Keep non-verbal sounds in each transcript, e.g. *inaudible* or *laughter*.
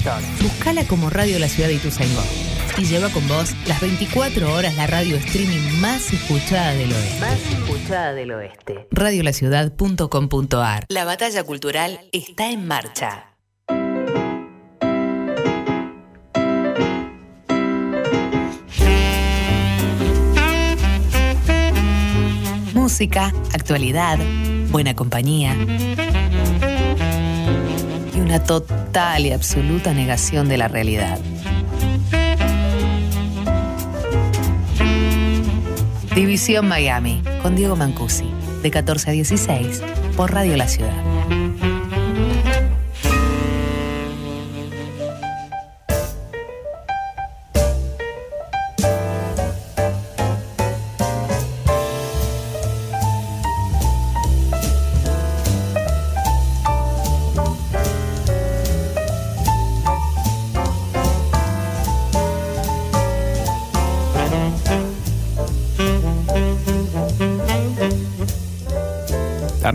Store. Buscala como Radio La Ciudad de Ituzaingó. Y lleva con vos las 24 horas la radio streaming más escuchada del oeste. Más escuchada del oeste. Radiolaciudad.com.ar La batalla cultural está en marcha. Música, actualidad, buena compañía una total y absoluta negación de la realidad. División Miami, con Diego Mancusi, de 14 a 16, por Radio La Ciudad.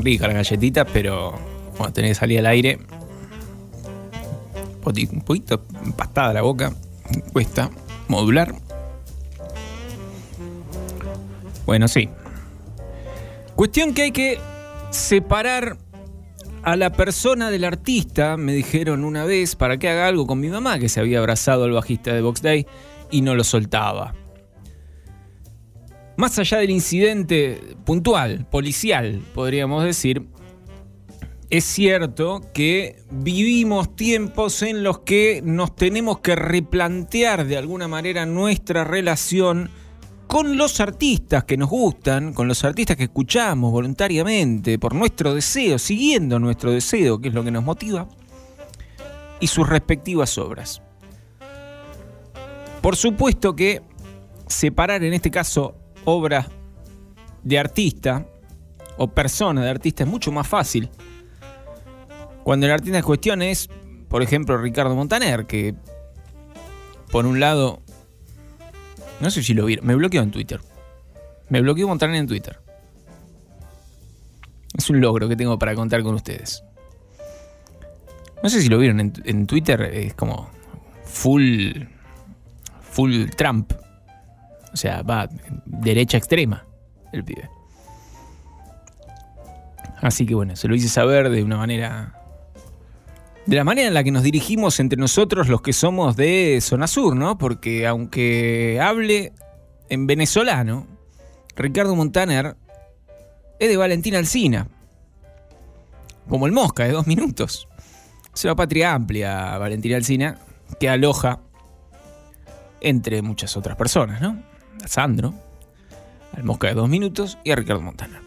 Están ricas las galletitas, pero cuando tenés que salir al aire, un poquito empastada la boca, cuesta modular. Bueno, sí. Cuestión que hay que separar a la persona del artista, me dijeron una vez, para que haga algo con mi mamá, que se había abrazado al bajista de Box Day y no lo soltaba. Más allá del incidente puntual, policial, podríamos decir, es cierto que vivimos tiempos en los que nos tenemos que replantear de alguna manera nuestra relación con los artistas que nos gustan, con los artistas que escuchamos voluntariamente, por nuestro deseo, siguiendo nuestro deseo, que es lo que nos motiva, y sus respectivas obras. Por supuesto que separar en este caso obra de artista o persona de artista es mucho más fácil. Cuando el artista en cuestión es, por ejemplo, Ricardo Montaner, que por un lado, no sé si lo vieron, me bloqueó en Twitter. Me bloqueó Montaner en Twitter. Es un logro que tengo para contar con ustedes. No sé si lo vieron en, en Twitter, es como full, full Trump. O sea, va derecha extrema el pibe. Así que bueno, se lo hice saber de una manera. De la manera en la que nos dirigimos entre nosotros los que somos de Zona Sur, ¿no? Porque aunque hable en venezolano, Ricardo Montaner es de Valentina Alcina. Como el Mosca, de dos minutos. Es una patria amplia, Valentina Alcina, que aloja entre muchas otras personas, ¿no? A Sandro, al Mosca de dos minutos y a Ricardo Montaner.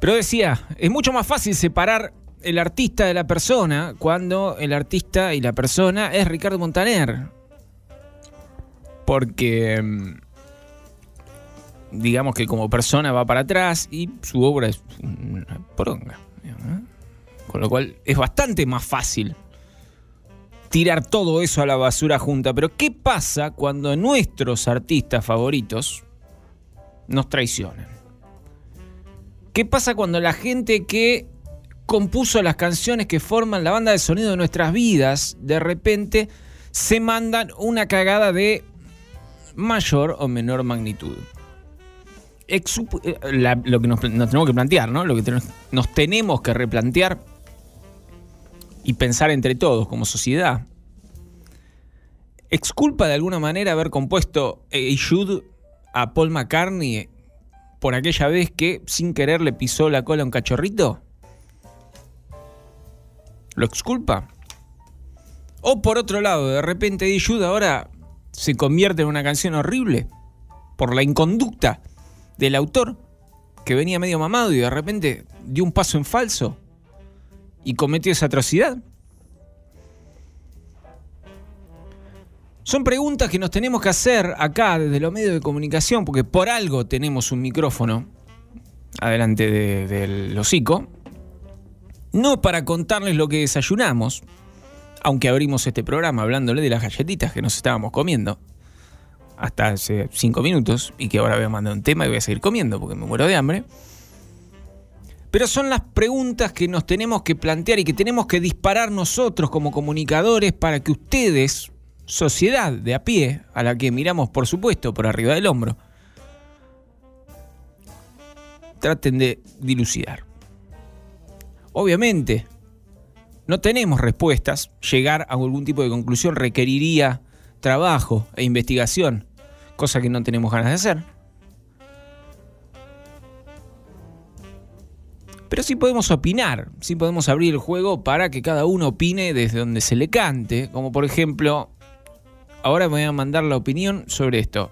Pero decía, es mucho más fácil separar el artista de la persona cuando el artista y la persona es Ricardo Montaner. Porque mm, digamos que como persona va para atrás y su obra es una poronga. Con lo cual es bastante más fácil tirar todo eso a la basura junta. Pero ¿qué pasa cuando nuestros artistas favoritos nos traicionan? ¿Qué pasa cuando la gente que compuso las canciones que forman la banda de sonido de nuestras vidas, de repente se mandan una cagada de mayor o menor magnitud? Eh, lo que nos, tenemos que plantear, ¿no? Lo que nos tenemos que replantear y pensar entre todos como sociedad. ¿Exculpa de alguna manera haber compuesto A Should a Paul McCartney por aquella vez que sin querer le pisó la cola a un cachorrito? ¿Lo exculpa? O por otro lado, de repente A Should ahora se convierte en una canción horrible por la inconducta del autor que venía medio mamado y de repente dio un paso en falso y cometió esa atrocidad? Son preguntas que nos tenemos que hacer acá desde los medios de comunicación, porque por algo tenemos un micrófono adelante del de, hocico. No para contarles lo que desayunamos, aunque abrimos este programa hablándole de las galletitas que nos estábamos comiendo hasta hace cinco minutos y que ahora voy a mandar un tema y voy a seguir comiendo porque me muero de hambre. Pero son las preguntas que nos tenemos que plantear y que tenemos que disparar nosotros como comunicadores para que ustedes, sociedad de a pie, a la que miramos por supuesto por arriba del hombro, traten de dilucidar. Obviamente, no tenemos respuestas. Llegar a algún tipo de conclusión requeriría trabajo e investigación, cosa que no tenemos ganas de hacer. Pero sí podemos opinar, sí podemos abrir el juego para que cada uno opine desde donde se le cante, como por ejemplo, ahora me voy a mandar la opinión sobre esto.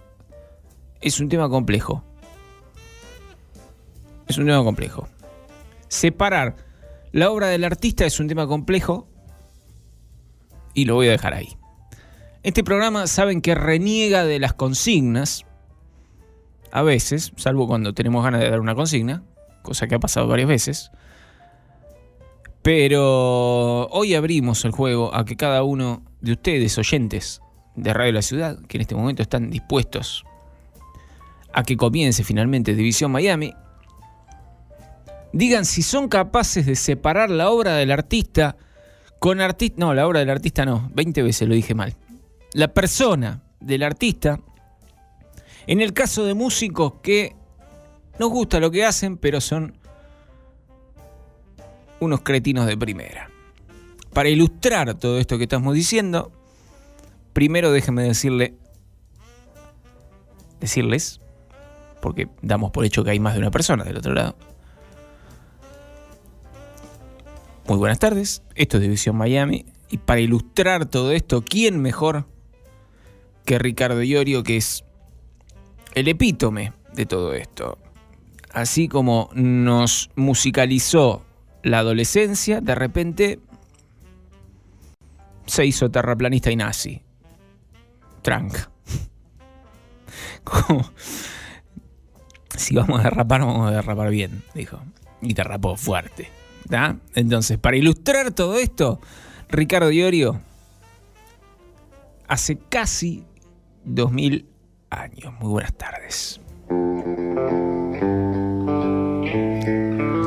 Es un tema complejo. Es un tema complejo. Separar la obra del artista es un tema complejo y lo voy a dejar ahí. Este programa saben que reniega de las consignas, a veces, salvo cuando tenemos ganas de dar una consigna, cosa que ha pasado varias veces. Pero hoy abrimos el juego a que cada uno de ustedes, oyentes de Radio La Ciudad, que en este momento están dispuestos a que comience finalmente División Miami, digan si son capaces de separar la obra del artista con artista. No, la obra del artista no, 20 veces lo dije mal. La persona del artista. En el caso de músicos que nos gusta lo que hacen, pero son unos cretinos de primera. Para ilustrar todo esto que estamos diciendo, primero déjenme decirle, decirles, porque damos por hecho que hay más de una persona del otro lado, Muy buenas tardes, esto es División Miami y para ilustrar todo esto, ¿quién mejor que Ricardo Iorio, que es el epítome de todo esto? Así como nos musicalizó la adolescencia, de repente se hizo terraplanista y nazi. Tranca. *laughs* si vamos a derrapar, vamos a derrapar bien, dijo. Y derrapó fuerte. Entonces, para ilustrar todo esto, Ricardo Diorio, hace casi 2000 años. Muy buenas tardes.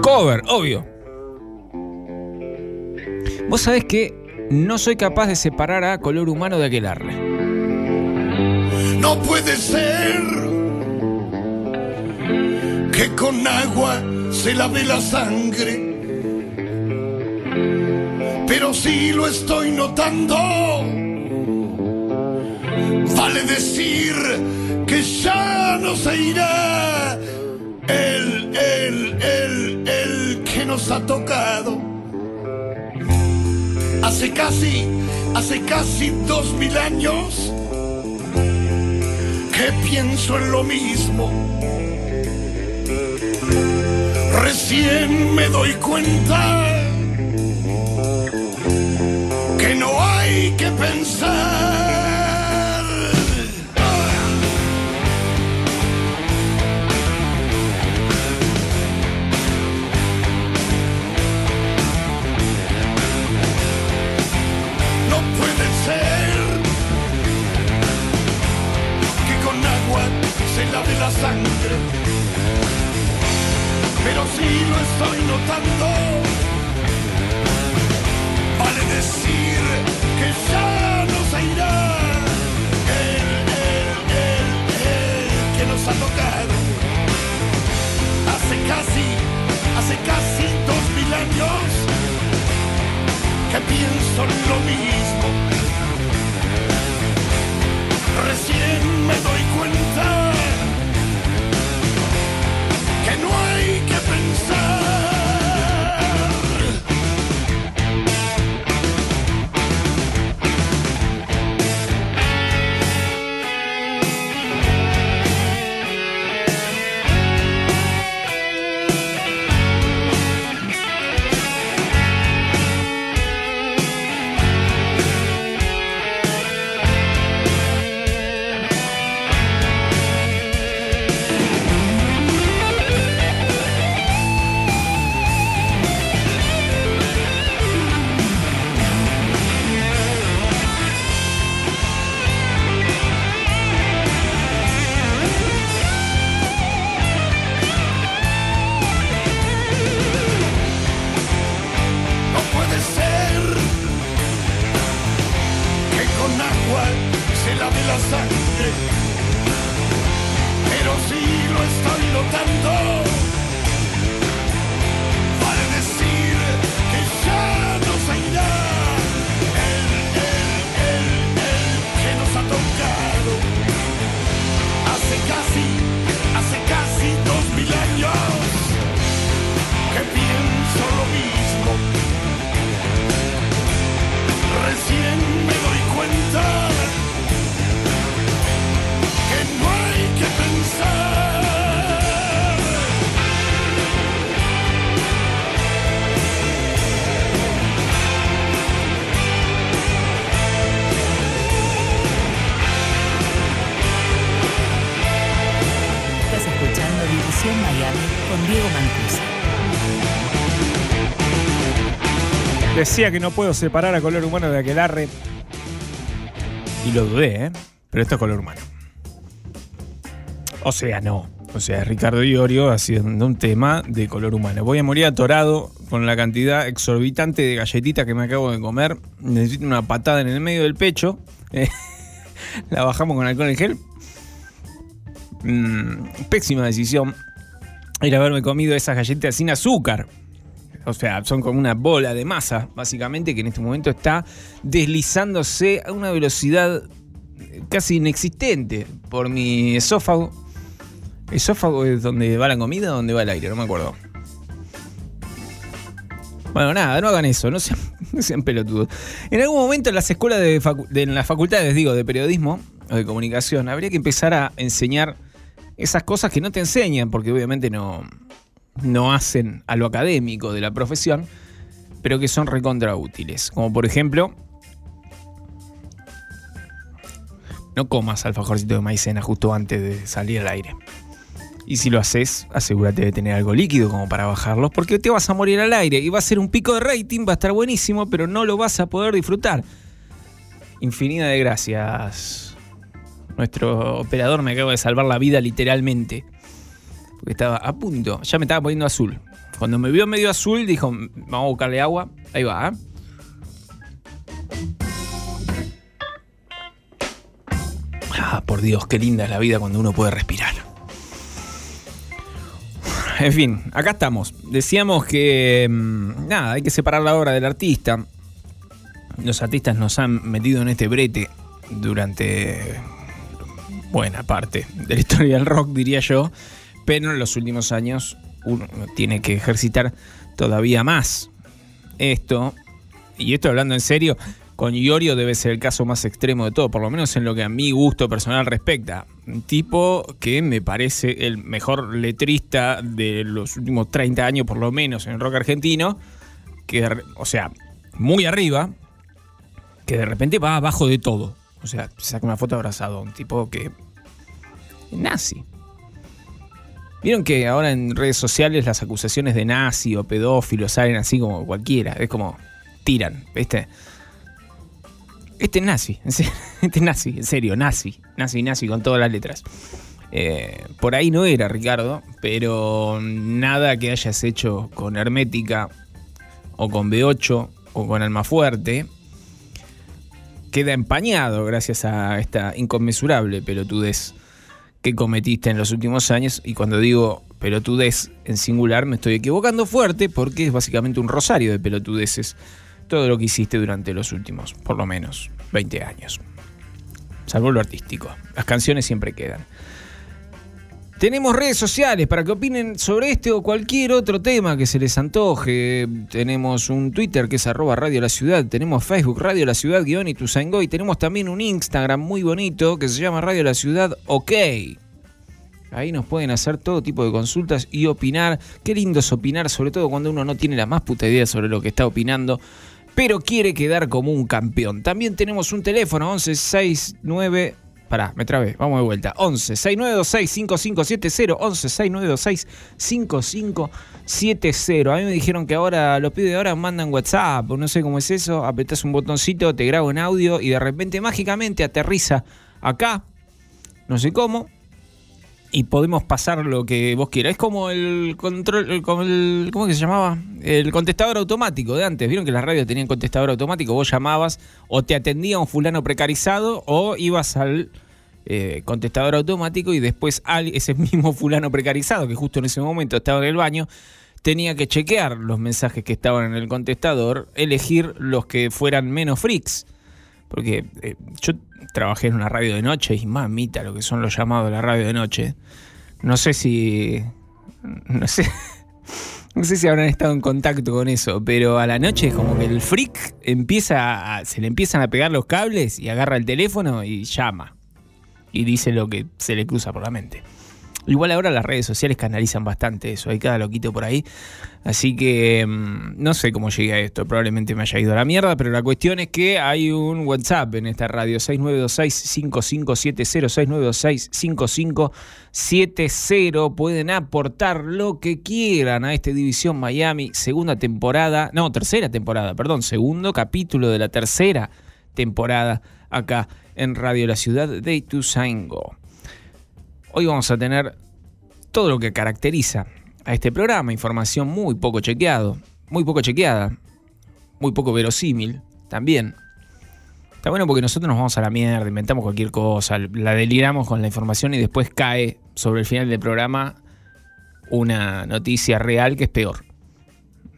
Cover, obvio. Vos sabés que no soy capaz de separar a color humano de aquelarre. No puede ser que con agua se lave la sangre pero sí lo estoy notando. Vale decir que ya no se irá el, el, el, el que nos ha tocado. Hace casi, hace casi dos mil años que pienso en lo mismo. Recién me doy cuenta que pensar. Lave la sangre, pero si lo estoy notando. Vale decir que ya no se irá. El, el, el, el que nos ha tocado. Hace casi, hace casi dos mil años que pienso lo mismo. Recién me doy cuenta hay Decía que no puedo separar a color humano de aquelarre. Y lo dudé, ¿eh? Pero esto es color humano. O sea, no. O sea, Ricardo Iorio haciendo un tema de color humano. Voy a morir atorado con la cantidad exorbitante de galletitas que me acabo de comer. Necesito una patada en el medio del pecho. Eh, *laughs* la bajamos con alcohol en gel. Mm, pésima decisión. Ir a haberme comido esas galletas sin azúcar. O sea, son como una bola de masa, básicamente, que en este momento está deslizándose a una velocidad casi inexistente por mi esófago. ¿Esófago es donde va la comida o donde va el aire? No me acuerdo. Bueno, nada, no hagan eso, no sean, *laughs* pelotudos. En algún momento en las escuelas de- en las facultades, digo, de periodismo o de comunicación, habría que empezar a enseñar esas cosas que no te enseñan, porque obviamente no, no hacen a lo académico de la profesión, pero que son recontra útiles. Como por ejemplo, no comas alfajorcito de maicena justo antes de salir al aire. Y si lo haces, asegúrate de tener algo líquido como para bajarlos, porque te vas a morir al aire y va a ser un pico de rating, va a estar buenísimo, pero no lo vas a poder disfrutar. Infinidad de gracias. Nuestro operador me acaba de salvar la vida literalmente. Estaba a punto, ya me estaba poniendo azul. Cuando me vio medio azul, dijo, vamos a buscarle agua. Ahí va, ¿eh? Ah, por Dios, qué linda es la vida cuando uno puede respirar. En fin, acá estamos. Decíamos que mm, nada, hay que separar la obra del artista. Los artistas nos han metido en este brete durante buena parte de la historia del rock, diría yo. Pero en los últimos años uno tiene que ejercitar todavía más esto. Y esto hablando en serio, con Iorio debe ser el caso más extremo de todo, por lo menos en lo que a mi gusto personal respecta. Un tipo que me parece el mejor letrista de los últimos 30 años, por lo menos, en el rock argentino. Que, o sea, muy arriba, que de repente va abajo de todo. O sea, saca una foto abrazado, un tipo que. nazi. Vieron que ahora en redes sociales las acusaciones de nazi o pedófilo salen así como cualquiera. Es como tiran, ¿viste? Este es nazi, *laughs* este es nazi, en serio, nazi, nazi, nazi con todas las letras. Eh, por ahí no era Ricardo, pero nada que hayas hecho con Hermética o con B8 o con Almafuerte queda empañado gracias a esta inconmensurable pelotudez que cometiste en los últimos años. Y cuando digo pelotudez en singular, me estoy equivocando fuerte porque es básicamente un rosario de pelotudeces todo lo que hiciste durante los últimos, por lo menos, 20 años. Salvo lo artístico. Las canciones siempre quedan. Tenemos redes sociales para que opinen sobre este o cualquier otro tema que se les antoje. Tenemos un Twitter que es arroba Radio La Ciudad. Tenemos Facebook Radio La Ciudad guion y Tuzaingó. Y tenemos también un Instagram muy bonito que se llama Radio La Ciudad OK. Ahí nos pueden hacer todo tipo de consultas y opinar. Qué lindo es opinar, sobre todo cuando uno no tiene la más puta idea sobre lo que está opinando, pero quiere quedar como un campeón. También tenemos un teléfono 1169. Pará, me trabé, vamos de vuelta. 11 6926 5570 11 6926 5570. A mí me dijeron que ahora los pibes de ahora mandan WhatsApp, o no sé cómo es eso, apretás un botoncito, te grabo en audio y de repente mágicamente aterriza acá, no sé cómo, y podemos pasar lo que vos quieras. Es como el control, el- como el, ¿cómo que se llamaba? El contestador automático de antes. Vieron que las radios tenían contestador automático. Vos llamabas o te atendía un fulano precarizado o ibas al eh, contestador automático y después al, ese *laughs* mismo fulano precarizado que justo en ese momento estaba en el baño tenía que chequear los mensajes que estaban en el contestador, elegir los que fueran menos freaks. Porque eh, yo trabajé en una radio de noche y mamita lo que son los llamados de la radio de noche. No sé si. No sé. *laughs* No sé si habrán estado en contacto con eso, pero a la noche es como que el freak empieza a, se le empiezan a pegar los cables y agarra el teléfono y llama. Y dice lo que se le cruza por la mente. Igual ahora las redes sociales canalizan bastante eso, hay cada loquito por ahí. Así que mm, no sé cómo llegué a esto, probablemente me haya ido a la mierda, pero la cuestión es que hay un WhatsApp en esta radio, 6926-5570, 6926-5570. Pueden aportar lo que quieran a esta División Miami, segunda temporada, no, tercera temporada, perdón, segundo capítulo de la tercera temporada acá en Radio La Ciudad de Ituzaingó. Hoy vamos a tener todo lo que caracteriza a este programa, información muy poco chequeado, muy poco chequeada, muy poco verosímil también. Está bueno porque nosotros nos vamos a la mierda, inventamos cualquier cosa, la deliramos con la información y después cae sobre el final del programa una noticia real que es peor.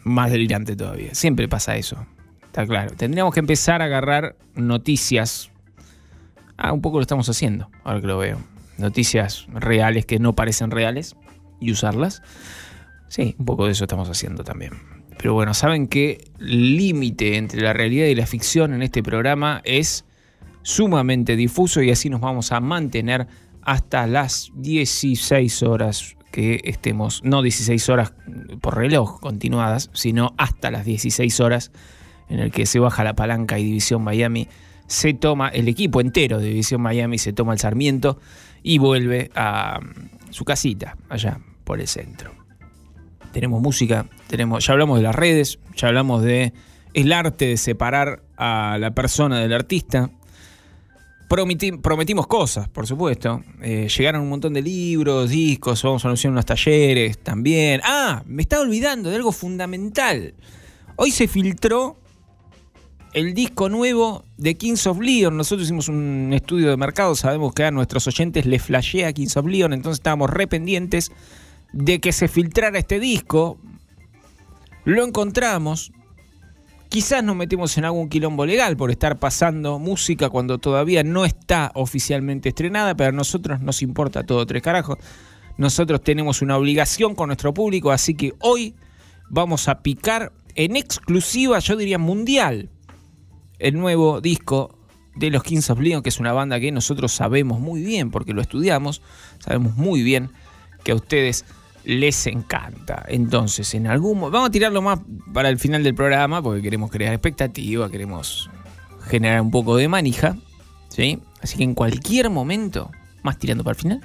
Más delirante todavía. Siempre pasa eso. Está claro. Tendríamos que empezar a agarrar noticias. Ah, un poco lo estamos haciendo, ahora que lo veo. Noticias reales que no parecen reales y usarlas. Sí, un poco de eso estamos haciendo también. Pero bueno, saben que el límite entre la realidad y la ficción en este programa es sumamente difuso y así nos vamos a mantener hasta las 16 horas que estemos, no 16 horas por reloj continuadas, sino hasta las 16 horas en el que se baja la palanca y División Miami se toma, el equipo entero de División Miami se toma el Sarmiento y vuelve a mm, su casita, allá por el centro. Tenemos música, tenemos, ya hablamos de las redes, ya hablamos de el arte de separar a la persona del artista. Prometi- prometimos cosas, por supuesto. Eh, llegaron un montón de libros, discos, vamos a anunciar unos talleres también. Ah, me estaba olvidando de algo fundamental. Hoy se filtró el disco nuevo de Kings of Leon. Nosotros hicimos un estudio de mercado, sabemos que a nuestros oyentes les flashea Kings of Leon, entonces estábamos re pendientes de que se filtrara este disco. Lo encontramos. Quizás nos metemos en algún quilombo legal por estar pasando música cuando todavía no está oficialmente estrenada, pero a nosotros nos importa todo tres carajos. Nosotros tenemos una obligación con nuestro público, así que hoy vamos a picar en exclusiva, yo diría mundial, el nuevo disco de los Kings of Leon, que es una banda que nosotros sabemos muy bien, porque lo estudiamos, sabemos muy bien que a ustedes les encanta. Entonces, en algún mo- vamos a tirarlo más para el final del programa, porque queremos crear expectativa, queremos generar un poco de manija, ¿sí? Así que en cualquier momento, más tirando para el final,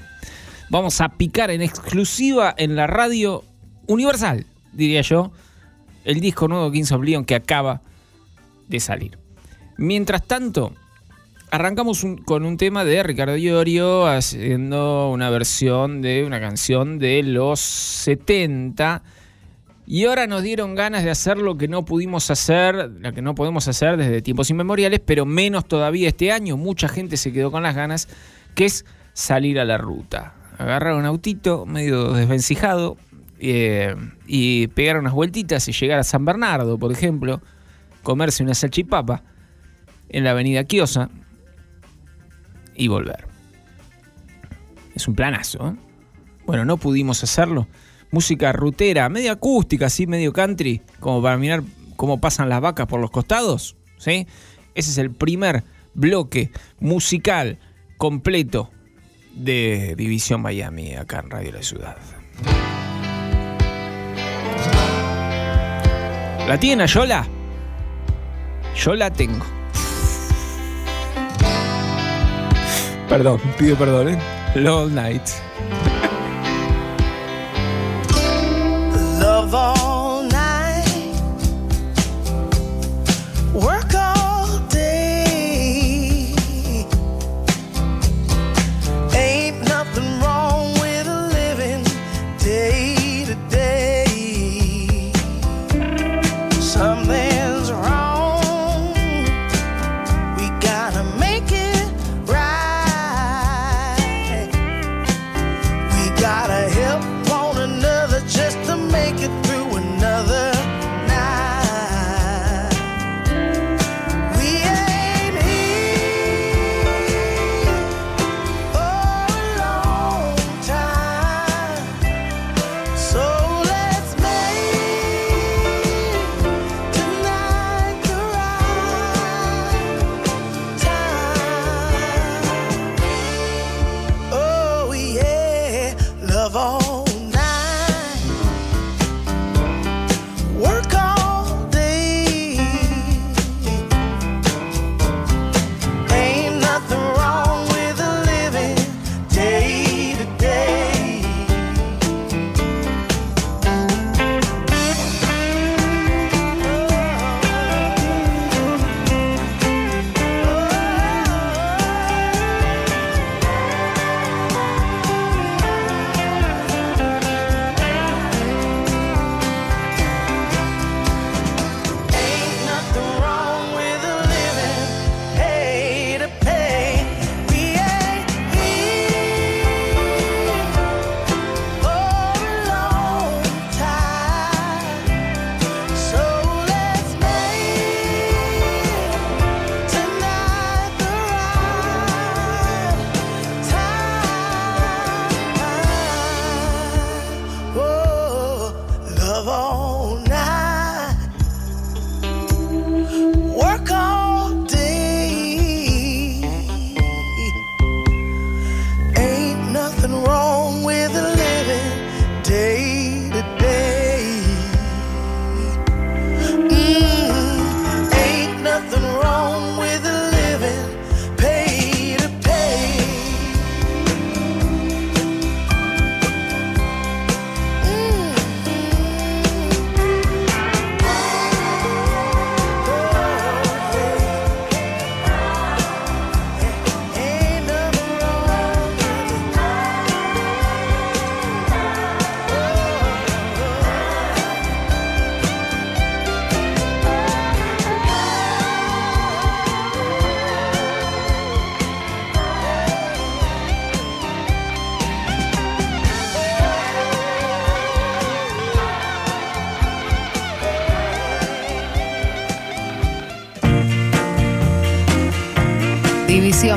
vamos a picar en exclusiva en la radio universal, diría yo, el disco nuevo Kings of Leon que acaba de salir. Mientras tanto, arrancamos con un tema de Ricardo Iorio haciendo una versión de una canción de los 70. Y ahora nos dieron ganas de hacer lo que no pudimos hacer, lo que no podemos hacer desde tiempos inmemoriales, pero menos todavía este año. Mucha gente se quedó con las ganas, que es salir a la ruta. Agarrar un autito medio desvencijado eh, y pegar unas vueltitas y llegar a San Bernardo, por ejemplo, comerse una salchipapa en la avenida Quiosa y volver. Es un planazo, ¿eh? Bueno, no pudimos hacerlo. Música rutera, medio acústica, así, medio country, como para mirar cómo pasan las vacas por los costados, ¿sí? Ese es el primer bloque musical completo de División Miami, acá en Radio La Ciudad. ¿La tiene Yola? Yo la tengo. Perdón, pido perdón, ¿eh? Long Night.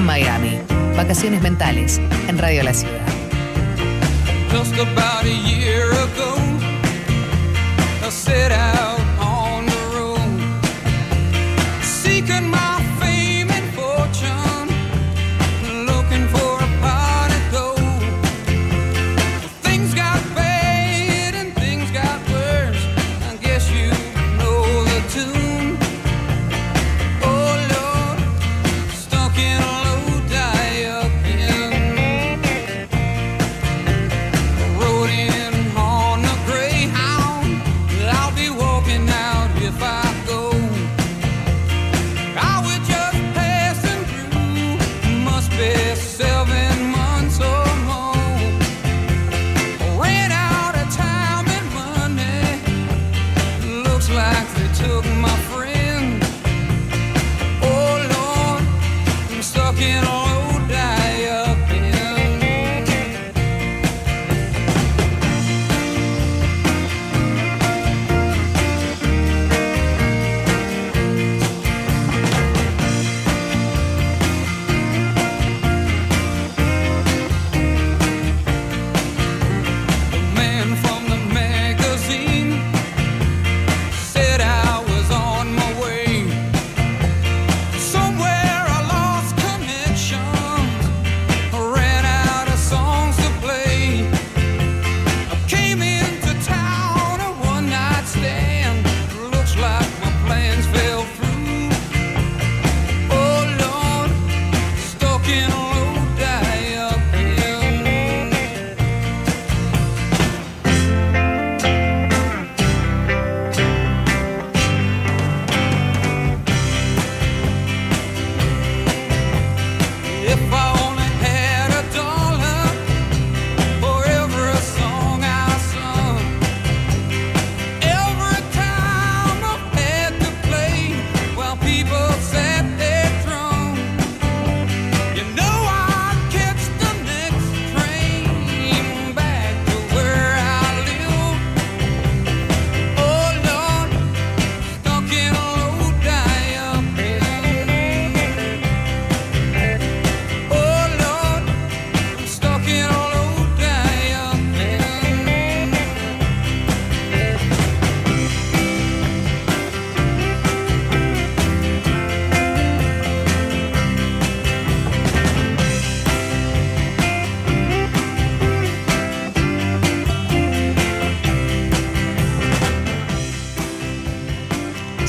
Miami. Vacaciones mentales en Radio La Ciudad. Just about a year ago, I set out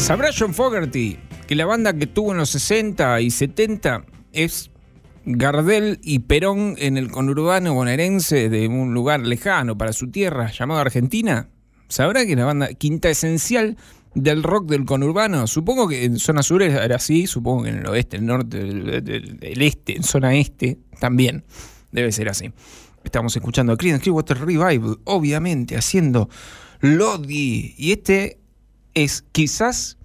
¿Sabrá John Fogerty que la banda que tuvo en los 60 y 70 es Gardel y Perón en el conurbano bonaerense de un lugar lejano para su tierra llamado Argentina? ¿Sabrá que la banda quinta esencial del rock del conurbano? Supongo que en zona sur era así, supongo que en el oeste, el norte, el este, en zona este también debe ser así. Estamos escuchando a Creedence Clearwater Revival, obviamente, haciendo Lodi. Y este es quizás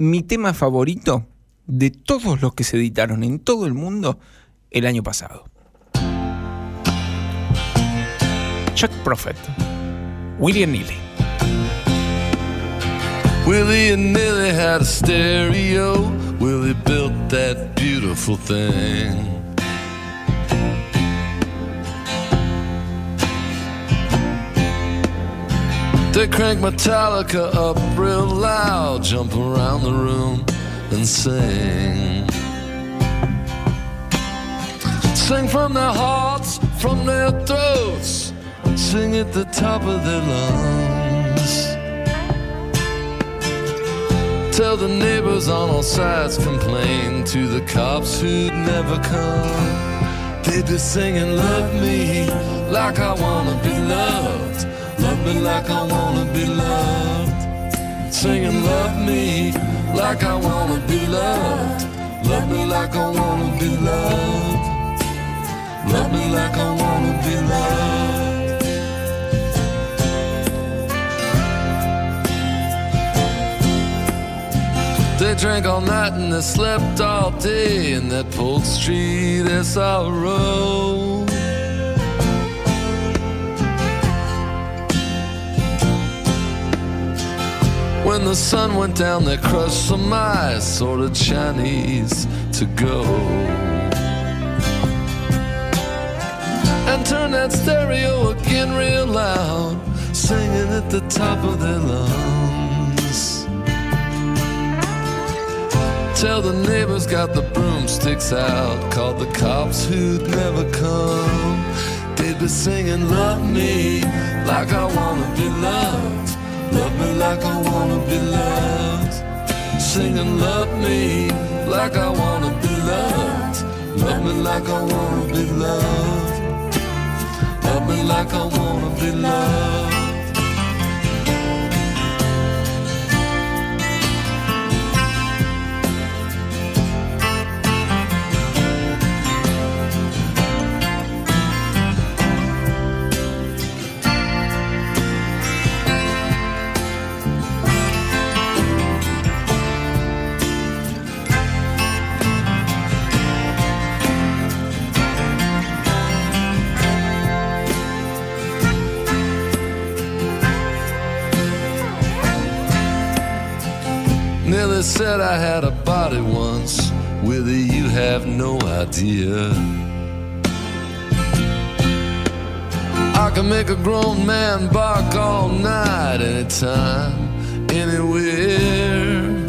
mi tema favorito de todos los que se editaron en todo el mundo el año pasado. Chuck Prophet, William Neely. Willie and Nilly had a stereo. Willie built that beautiful thing. They crank Metallica up real loud, jump around the room and sing. Sing from their hearts, from their throats, sing at the top of their lungs. Tell the neighbors on all sides, complain to the cops who'd never come. They'd be singing, Love me like I wanna be loved. Love me like I wanna be loved. Singing, Love me like I wanna be loved. Love me like I wanna be loved. Love me like I wanna be loved. They drank all night and they slept all day in that Polk Street SRO. When the sun went down, they crushed some ice, ordered Chinese to go. And turned that stereo again real loud, singing at the top of their lungs. Tell the neighbors got the broomsticks out, called the cops who'd never come. They'd be singing, Love me like I wanna be loved Love me like I wanna be loved. Singing, Love me like I wanna be loved. Love me like I wanna be loved. Love me like I wanna be loved. Said I had a body once, whether you have no idea. I can make a grown man bark all night, anytime, anywhere.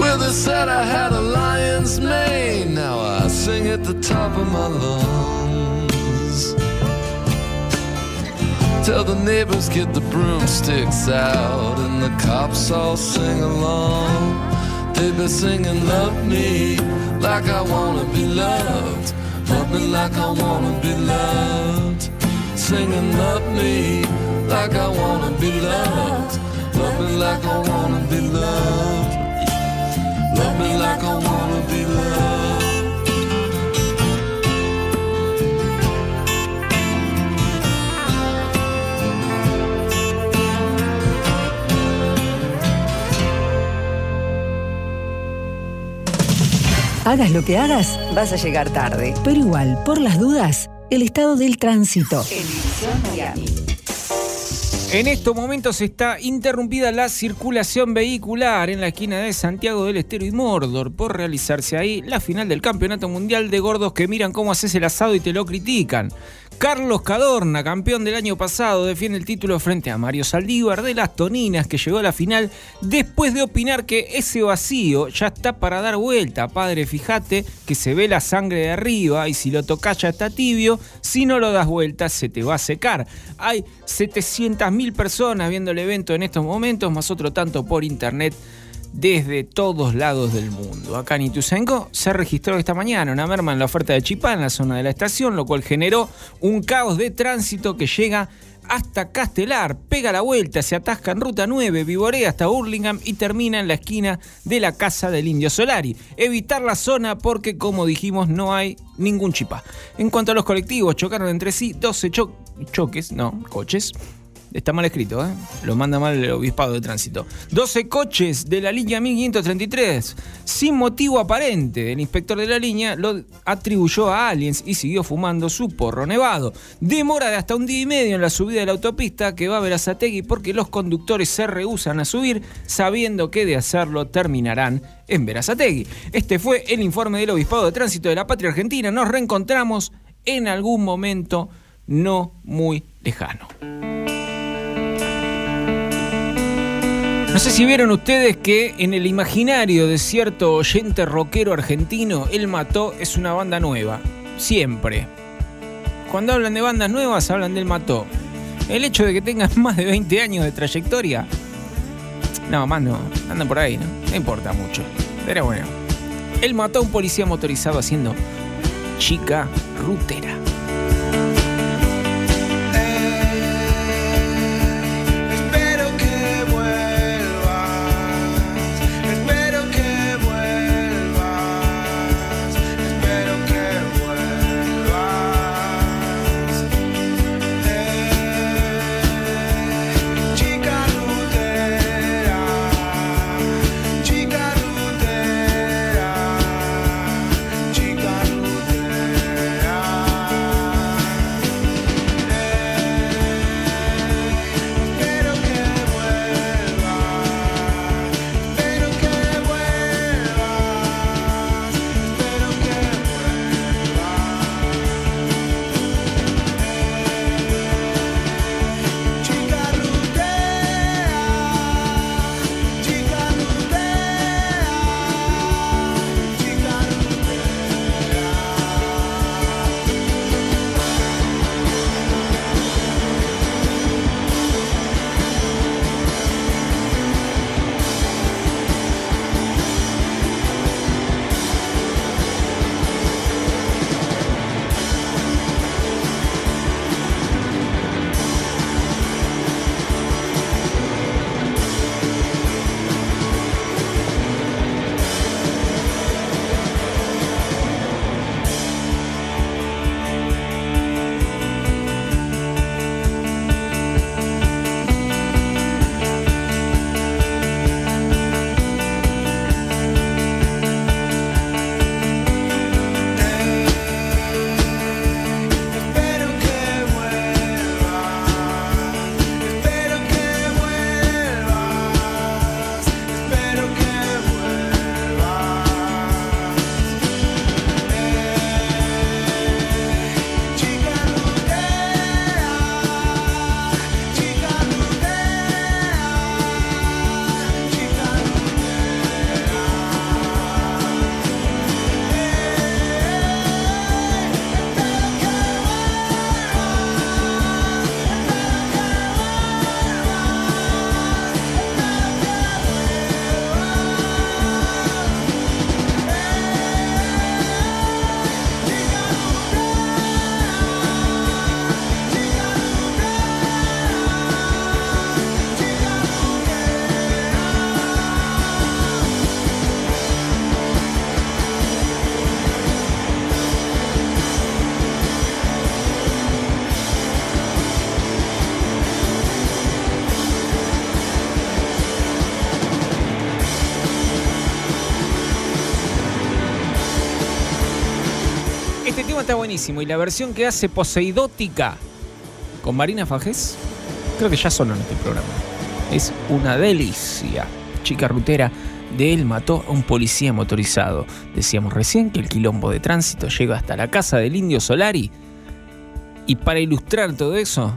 Well, they said I had a lion's mane, now I sing at the top of my lungs. Tell the neighbors get the broomsticks out and the cops all sing along. They be singing, Love me like I wanna be loved. Love me like I wanna be loved. Singing, Love me like I wanna be loved. Love me like I wanna be loved. Love me like I wanna be loved. Hagas lo que hagas, vas a llegar tarde. Pero igual, por las dudas, el estado del tránsito. En estos momentos está interrumpida la circulación vehicular en la esquina de Santiago del Estero y Mordor por realizarse ahí la final del Campeonato Mundial de Gordos que miran cómo haces el asado y te lo critican. Carlos Cadorna, campeón del año pasado, defiende el título frente a Mario Saldívar de las Toninas que llegó a la final después de opinar que ese vacío ya está para dar vuelta. Padre, fíjate que se ve la sangre de arriba y si lo tocas ya está tibio, si no lo das vuelta se te va a secar. Hay 700.000 personas viendo el evento en estos momentos, más otro tanto por internet desde todos lados del mundo. Acá en Ituzaingó se registró esta mañana una merma en la oferta de chipá en la zona de la estación, lo cual generó un caos de tránsito que llega hasta Castelar, pega la vuelta, se atasca en Ruta 9, vivorea hasta Hurlingham y termina en la esquina de la casa del Indio Solari. Evitar la zona porque, como dijimos, no hay ningún chipá. En cuanto a los colectivos, chocaron entre sí 12 cho- choques, no, coches. Está mal escrito, ¿eh? Lo manda mal el obispado de tránsito. 12 coches de la línea 1533. Sin motivo aparente, el inspector de la línea lo atribuyó a aliens y siguió fumando su porro nevado. Demora de hasta un día y medio en la subida de la autopista que va a Verazategui porque los conductores se rehusan a subir sabiendo que de hacerlo terminarán en Verazategui. Este fue el informe del obispado de tránsito de la patria argentina. Nos reencontramos en algún momento no muy lejano. No sé si vieron ustedes que en el imaginario de cierto oyente rockero argentino, El Mató es una banda nueva. Siempre. Cuando hablan de bandas nuevas, hablan del Mató. El hecho de que tengan *laughs* más de 20 años de trayectoria. No, más no. Andan por ahí, ¿no? No importa mucho. Pero bueno. Él mató a un policía motorizado haciendo chica rutera. Está buenísimo y la versión que hace Poseidótica con Marina Fajés, creo que ya sonó en este programa. Es una delicia. Chica rutera de él mató a un policía motorizado. Decíamos recién que el quilombo de tránsito llega hasta la casa del indio Solari. Y para ilustrar todo eso,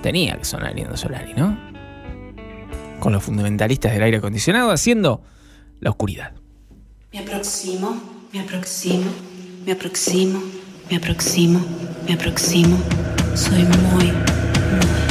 tenía que sonar el indio Solari, ¿no? Con los fundamentalistas del aire acondicionado haciendo la oscuridad. Me aproximo, me aproximo, me aproximo, me aproximo, me aproximo. Soy muy, muy,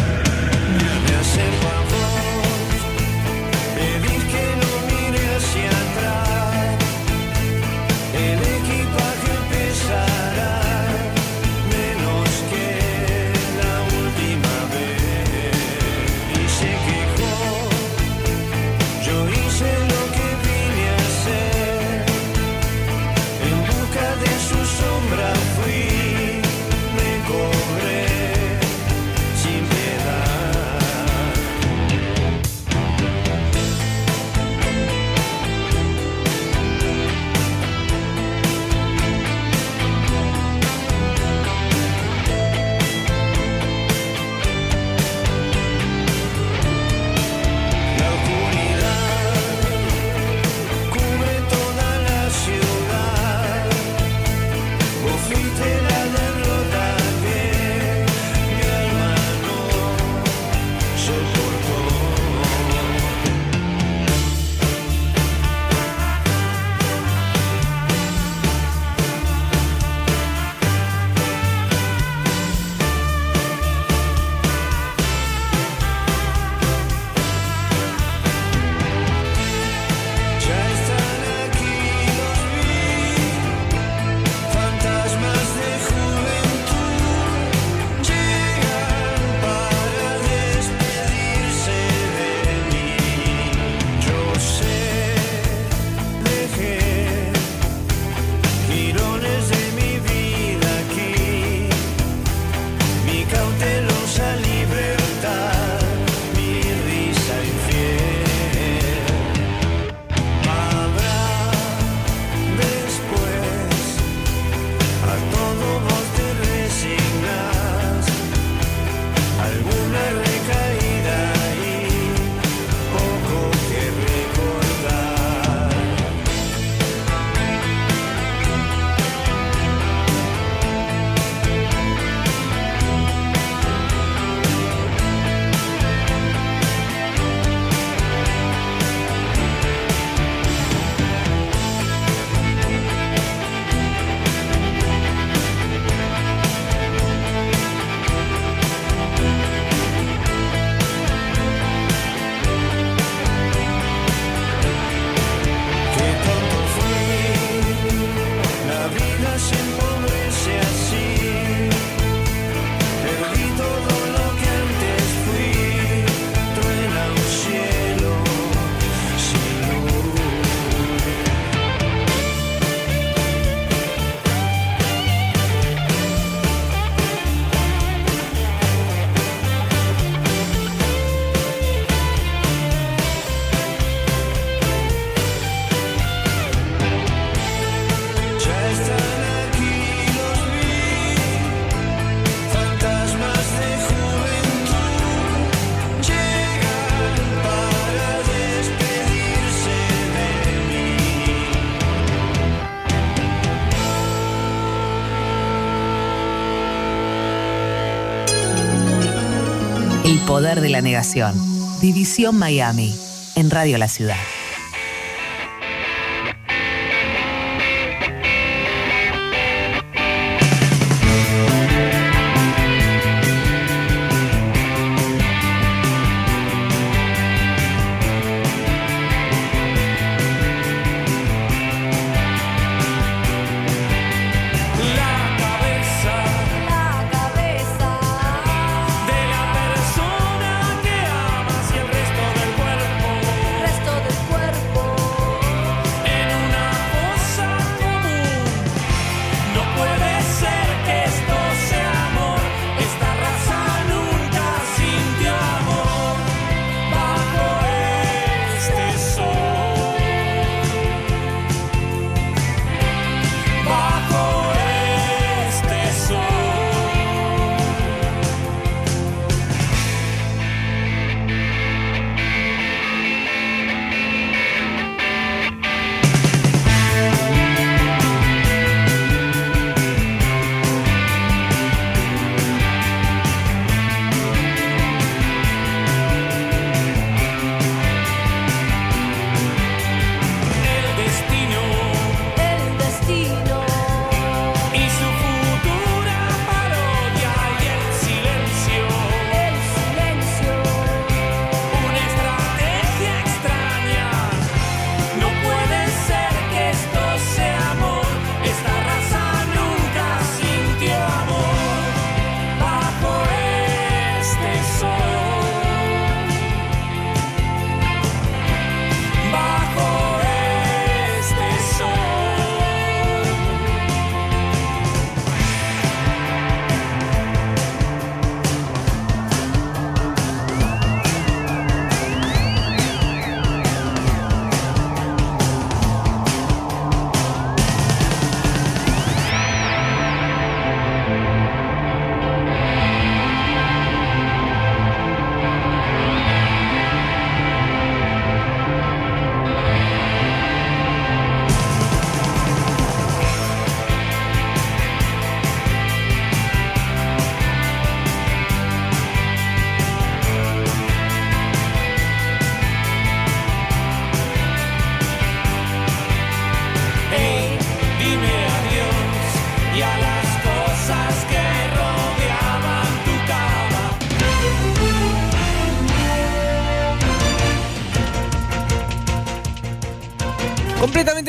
poder de la negación. División Miami. En Radio La Ciudad.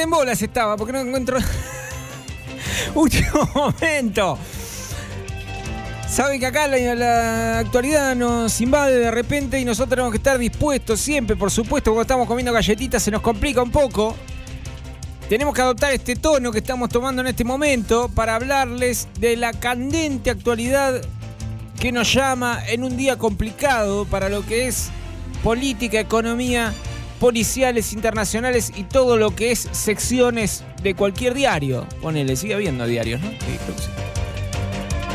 En bolas estaba, porque no encuentro. *laughs* Último momento. Saben que acá la, la actualidad nos invade de repente y nosotros tenemos que estar dispuestos siempre, por supuesto, cuando estamos comiendo galletitas se nos complica un poco. Tenemos que adoptar este tono que estamos tomando en este momento para hablarles de la candente actualidad que nos llama en un día complicado para lo que es política, economía, policiales internacionales y todo lo que es secciones de cualquier diario. Ponele, sigue habiendo diarios, ¿no? Sí, creo sí.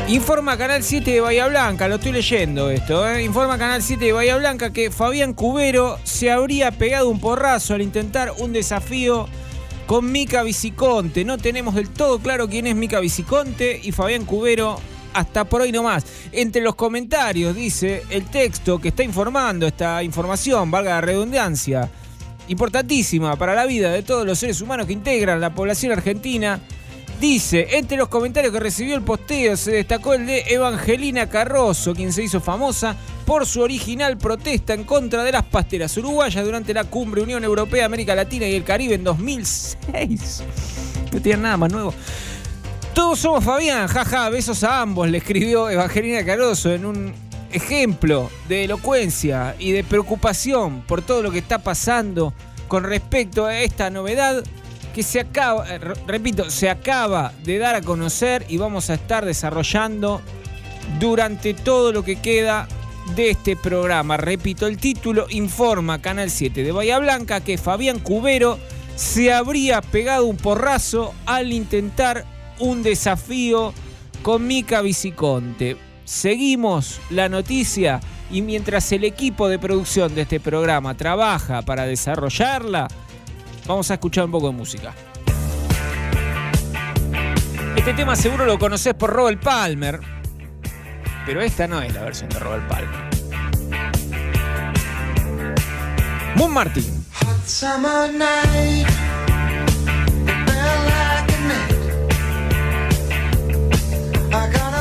Informa Canal 7 de Bahía Blanca, lo estoy leyendo esto, ¿eh? Informa Canal 7 de Bahía Blanca que Fabián Cubero se habría pegado un porrazo al intentar un desafío con Mica Viciconte. No tenemos del todo claro quién es Mica Viciconte y Fabián Cubero hasta por hoy nomás. Entre los comentarios dice el texto que está informando esta información, valga la redundancia, importantísima para la vida de todos los seres humanos que integran la población argentina. Dice, entre los comentarios que recibió el posteo se destacó el de Evangelina Carroso, quien se hizo famosa por su original protesta en contra de las pasteras uruguayas durante la cumbre Unión Europea, América Latina y el Caribe en 2006. *laughs* No tiene nada más nuevo. Todos somos Fabián, jaja, besos a ambos, le escribió Evangelina Caroso en un ejemplo de elocuencia y de preocupación por todo lo que está pasando con respecto a esta novedad que se acaba, eh, re- repito, se acaba de dar a conocer y vamos a estar desarrollando durante todo lo que queda de este programa. Repito, el título informa Canal 7 de Bahía Blanca que Fabián Cubero se habría pegado un porrazo al intentar un desafío con Mica Viciconte. Seguimos la noticia y mientras el equipo de producción de este programa trabaja para desarrollarla, vamos a escuchar un poco de música. Este tema seguro lo conoces por Robert Palmer, pero esta no es la versión de Robert Palmer. Moon Martin. Hot I gotta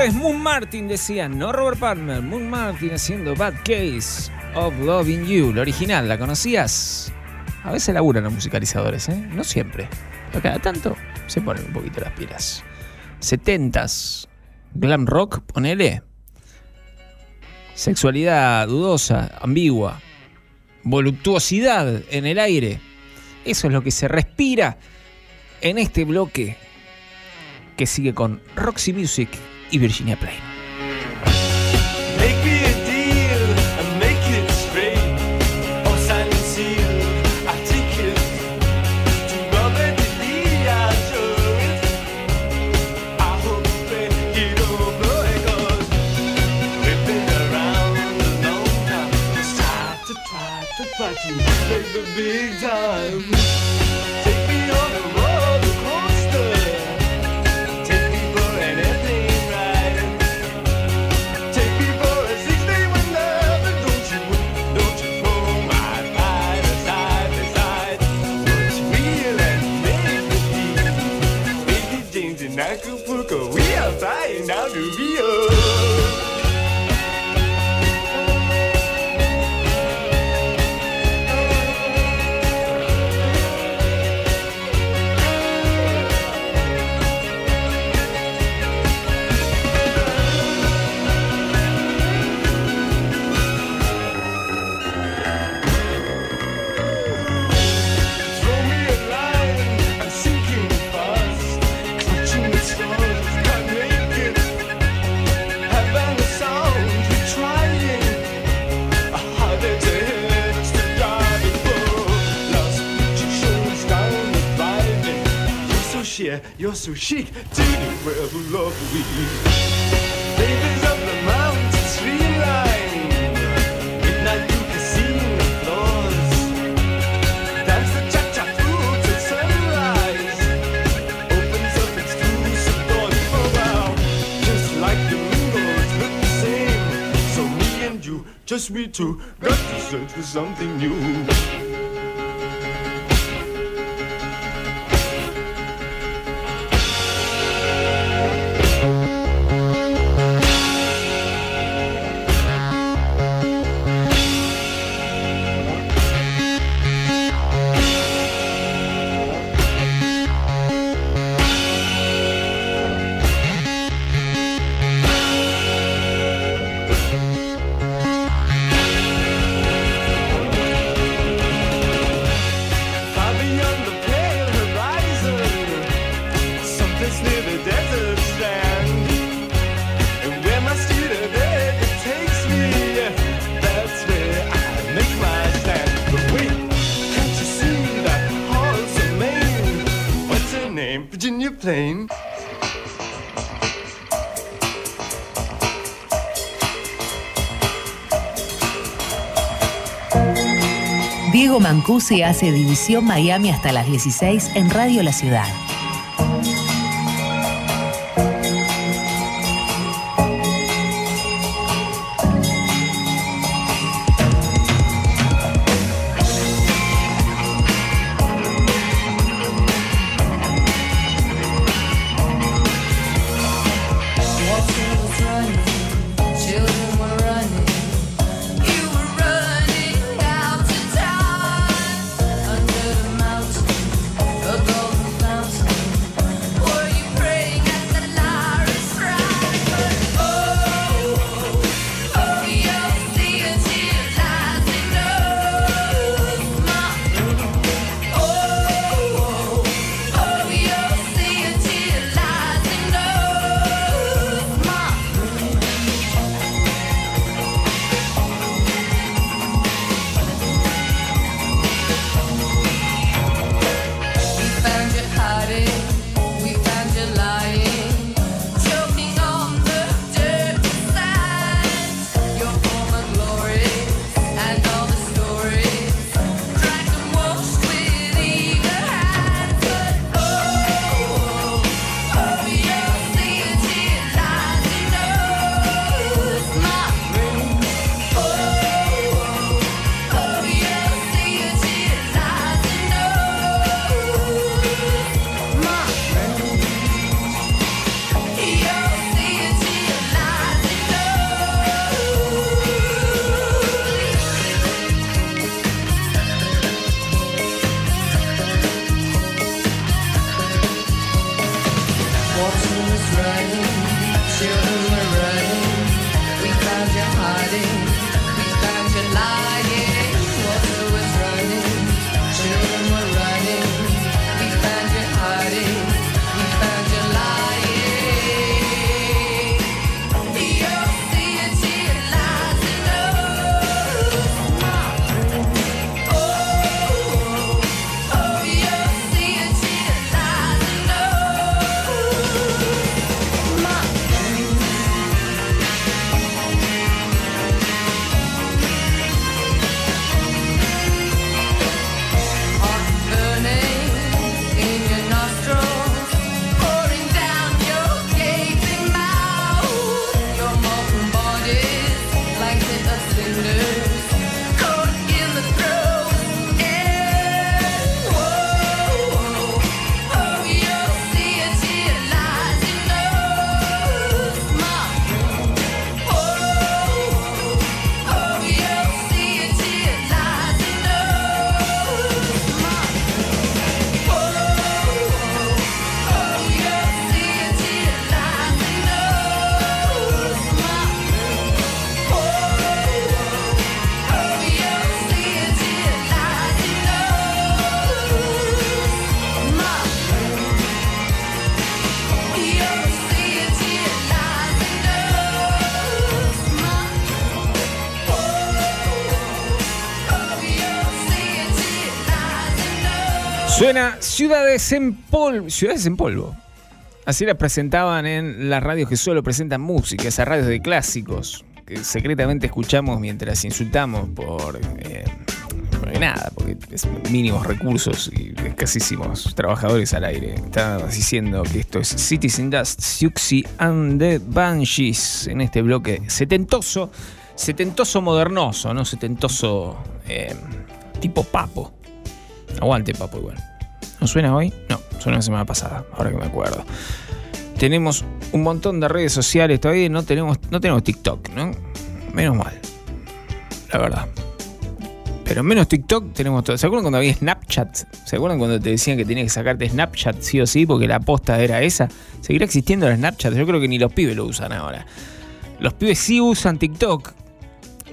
Es Moon Martin, decían, no Robert Palmer. Moon Martin haciendo Bad Case of Loving You. La original, ¿la conocías? A veces laburan los musicalizadores, ¿eh? No siempre. Pero cada tanto se ponen un poquito las pilas. 70s, glam rock, ponele. Sexualidad dudosa, ambigua. Voluptuosidad en el aire. Eso es lo que se respira en este bloque que sigue con Roxy Music y Virginia Plain. So chic, to the rebel of we. Babies of the mountain streamline, midnight blue casino floors. Dance the cha-cha through till sunrise. Opens up exclusive doors for wow. Just like the windows look the same. So me and you, just we two, got to search for something new. Mancusi hace División Miami hasta las 16 en Radio La Ciudad. Suena Ciudades en Polvo. Ciudades en Polvo. Así las presentaban en las radios que solo presentan música, esas radios de clásicos que secretamente escuchamos mientras insultamos por. eh, por nada, porque es mínimos recursos y escasísimos trabajadores al aire. Estábamos diciendo que esto es Citizen Dust, Siuxi and the Banshees en este bloque setentoso, setentoso modernoso, ¿no? Setentoso eh, tipo papo. Aguante, papo, igual. ¿No suena hoy? No, suena la semana pasada, ahora que me acuerdo. Tenemos un montón de redes sociales, todavía no tenemos, no tenemos TikTok, ¿no? Menos mal. La verdad. Pero menos TikTok tenemos todo. ¿Se acuerdan cuando había Snapchat? ¿Se acuerdan cuando te decían que tenías que sacarte Snapchat sí o sí porque la posta era esa? ¿Seguirá existiendo el Snapchat? Yo creo que ni los pibes lo usan ahora. Los pibes sí usan TikTok.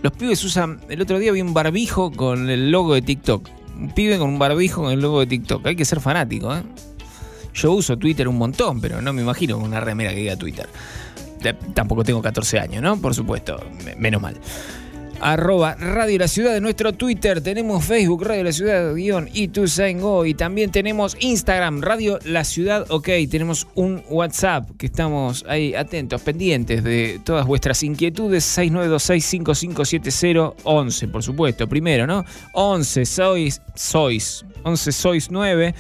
Los pibes usan. El otro día vi un barbijo con el logo de TikTok. Un pibe con un barbijo con el logo de TikTok. Hay que ser fanático, ¿eh? Yo uso Twitter un montón, pero no me imagino con una remera que diga Twitter. Tampoco tengo 14 años, ¿no? Por supuesto, me- menos mal. Arroba Radio La Ciudad de nuestro Twitter. Tenemos Facebook Radio La Ciudad guion y tu y también tenemos Instagram Radio La Ciudad OK. Tenemos un WhatsApp que estamos ahí atentos, pendientes de todas vuestras inquietudes. 6926557011, por supuesto. Primero, ¿no? 11 sois, sois, 11 sois 9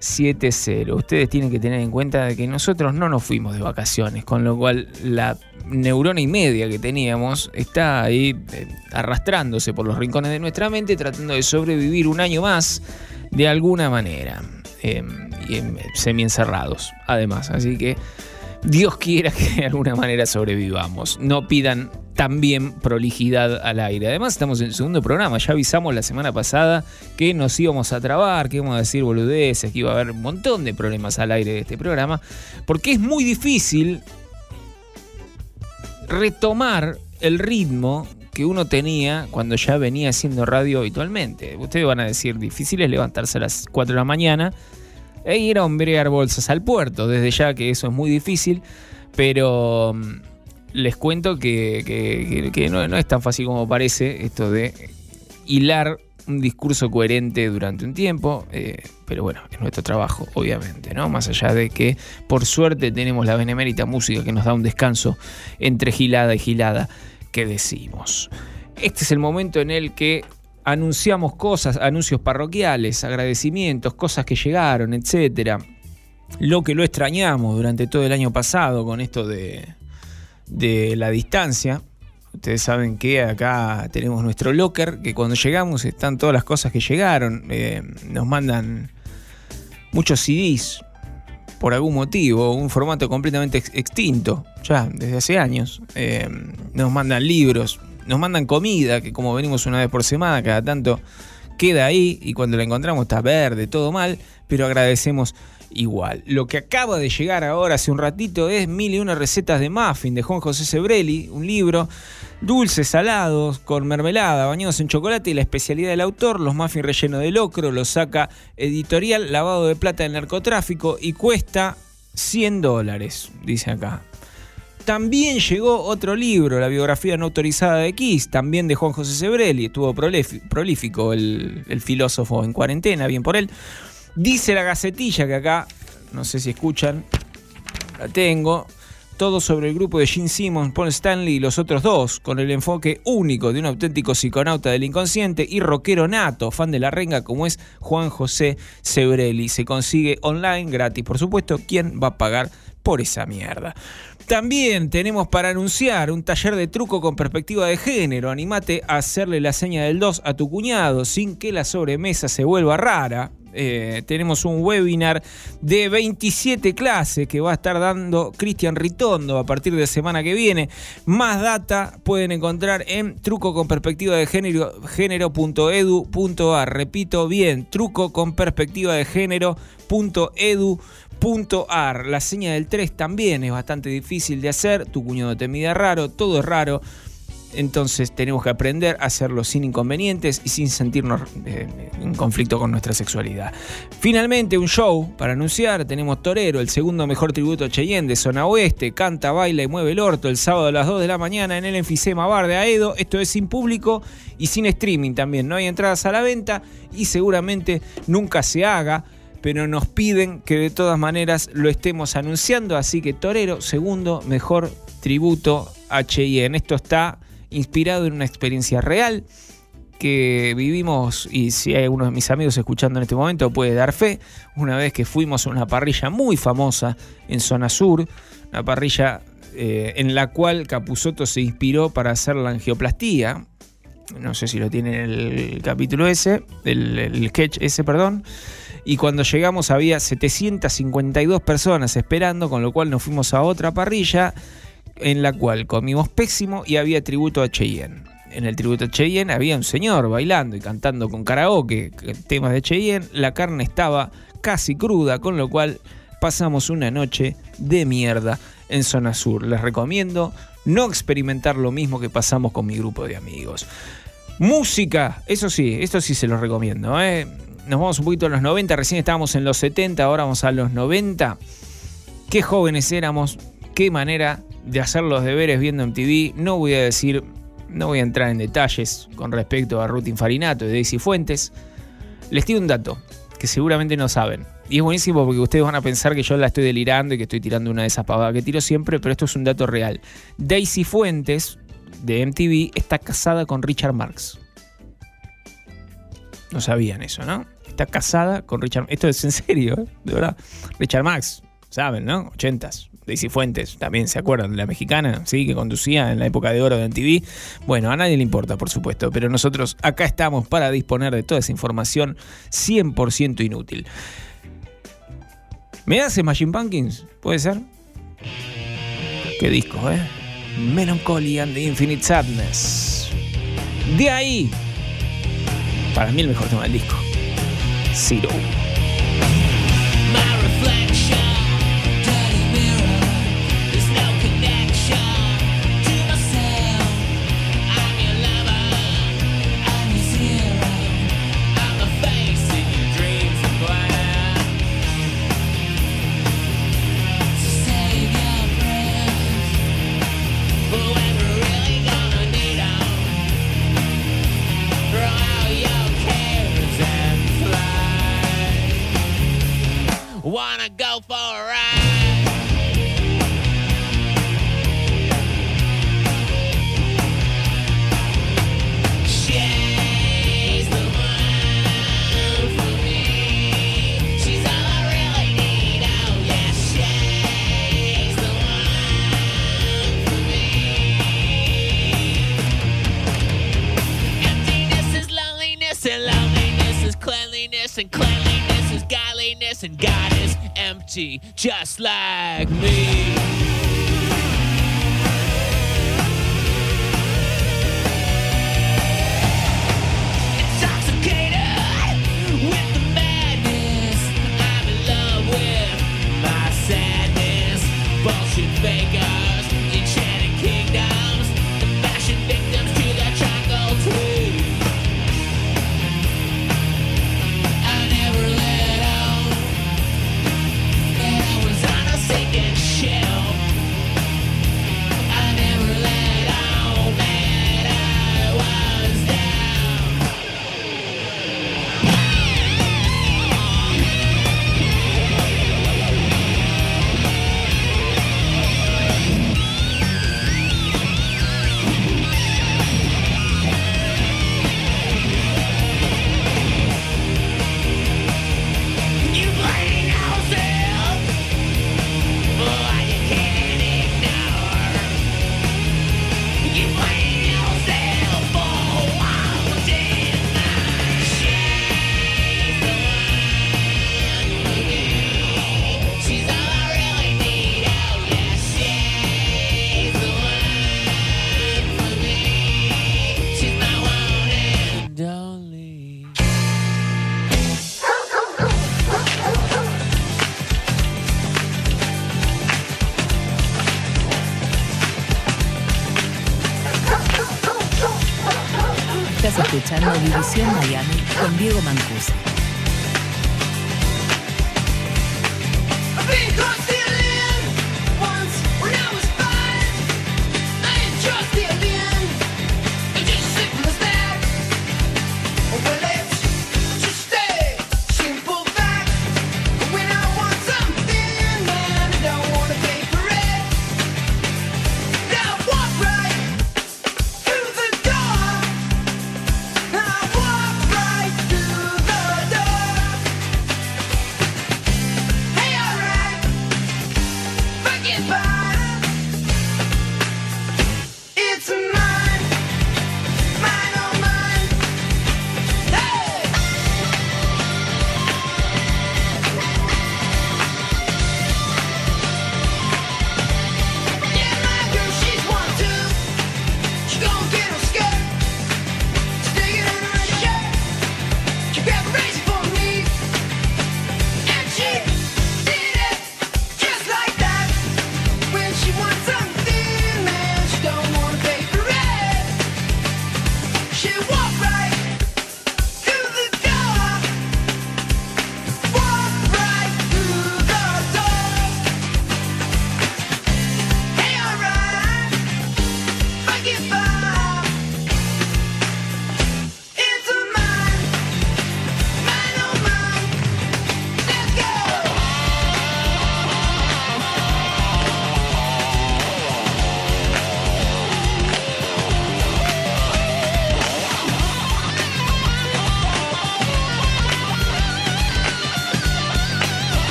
265570. Ustedes tienen que tener en cuenta de que nosotros no nos fuimos de vacaciones, con lo cual la neurona y media que teníamos está ahí eh, arrastrándose por los rincones de nuestra mente, tratando de sobrevivir un año más de alguna manera. Eh, y em, semi-encerrados, además. Así que Dios quiera que de alguna manera sobrevivamos. No pidan también prolijidad al aire. Además, estamos en el segundo programa. Ya avisamos la semana pasada que nos íbamos a trabar, que íbamos a decir boludeces, que iba a haber un montón de problemas al aire de este programa. Porque es muy difícil retomar el ritmo que uno tenía cuando ya venía haciendo radio habitualmente. Ustedes van a decir, difícil es levantarse a las 4 de la mañana e ir a hombrear bolsas al puerto. Desde ya que eso es muy difícil, pero mm, les cuento que, no es tan fácil como parece esto de hilar un discurso coherente durante un tiempo, eh, pero bueno, es nuestro trabajo, obviamente, ¿no? Más allá de que, por suerte, tenemos la benemérita música que nos da un descanso entre gilada y gilada que decimos. Este es el momento en el que anunciamos cosas, anuncios parroquiales, agradecimientos, cosas que llegaron, etcétera. Lo que lo extrañamos durante todo el año pasado con esto de, de la distancia. Ustedes saben que acá tenemos nuestro locker, que cuando llegamos están todas las cosas que llegaron. Eh, nos mandan muchos CDs por algún motivo, un formato completamente ex- extinto, ya desde hace años. Eh, nos mandan libros, nos mandan comida, que como venimos una vez por semana, cada tanto queda ahí y cuando la encontramos está verde, todo mal, pero agradecemos igual. Lo que acaba de llegar ahora hace un ratito es Mil y una recetas de muffin de Juan José Sebrelli, un libro dulces, salados, con mermelada, bañados en chocolate y la especialidad del autor, los muffins rellenos de locro, lo saca editorial Lavado de Plata del Narcotráfico y cuesta 100 dólares, dice acá. También llegó otro libro, la biografía no autorizada de Kiss, también de Juan José Sebrelli, estuvo prolífico el filósofo en cuarentena, bien por él. Dice la gacetilla que acá, no sé si escuchan, la tengo, todo sobre el grupo de Gene Simmons, Paul Stanley y los otros dos, con el enfoque único de un auténtico psiconauta del inconsciente y rockero nato, fan de la renga como es Juan José Sebrelli. Se consigue online, gratis por supuesto. ¿Quién va a pagar por esa mierda? También tenemos para anunciar un taller de truco con perspectiva de género. Animate a hacerle la seña del 2 a tu cuñado sin que la sobremesa se vuelva rara. Eh, tenemos un webinar de 27 clases que va a estar dando Cristian Ritondo a partir de semana que viene. Más data pueden encontrar en truco con perspectiva de género género.edu.ar. Repito bien, truco con perspectiva de género.edu.ar. La seña del 3 también es bastante difícil de hacer. Tu cuñado te mide raro, todo es raro. Entonces tenemos que aprender a hacerlo sin inconvenientes y sin sentirnos eh, en conflicto con nuestra sexualidad. Finalmente, un show para anunciar. Tenemos Torero, el segundo mejor tributo a Cheyenne de Zona Oeste. Canta, baila y mueve el orto el sábado a las 2 de la mañana en el Enfisema Bar de Aedo. Esto es sin público y sin streaming también. No hay entradas a la venta y seguramente nunca se haga pero nos piden que de todas maneras lo estemos anunciando. Así que Torero, segundo mejor tributo Cheyenne. Esto está inspirado en una experiencia real que vivimos, y si hay uno de mis amigos escuchando en este momento puede dar fe, una vez que fuimos a una parrilla muy famosa en Zona Sur, una parrilla eh, en la cual Capuzoto se inspiró para hacer la angioplastía. No sé si lo tiene en el capítulo ese, el, el sketch ese, perdón. Y cuando llegamos había 752 personas esperando, con lo cual nos fuimos a otra parrilla en la cual comimos pésimo y había tributo a Cheyenne. En el tributo a Cheyenne había un señor bailando y cantando con karaoke temas de Cheyenne. La carne estaba casi cruda, con lo cual pasamos una noche de mierda en zona sur. Les recomiendo no experimentar lo mismo que pasamos con mi grupo de amigos. Música, eso sí, esto sí se los recomiendo. ¿eh? nos vamos un poquito a los 90, recién estábamos en los 70, ahora vamos a los 90. Qué jóvenes éramos, qué manera de hacer los deberes viendo MTV. No voy a decir, no voy a entrar en detalles con respecto a Ruth Infarinato y Daisy Fuentes. Les tiro un dato que seguramente no saben. Y es buenísimo porque ustedes van a pensar que yo la estoy delirando y que estoy tirando una de esas pavadas que tiro siempre, pero esto es un dato real. Daisy Fuentes, de MTV, está casada con Richard Marx. No sabían eso, ¿no? Está casada con Richard. Esto es en serio, ¿eh? de verdad. Richard Max, saben, ¿no? 80s. Daisy Fuentes, también se acuerdan de la mexicana, sí, que conducía en la época de oro de MTV. Bueno, a nadie le importa, por supuesto, pero nosotros acá estamos para disponer de toda esa información 100% inútil. ¿Me hace Machine Pumpkins? ¿Puede ser? Qué disco, ¿eh? Melancholy and the Infinite Sadness. De ahí para mí el mejor tema del disco. Zero. Just like me.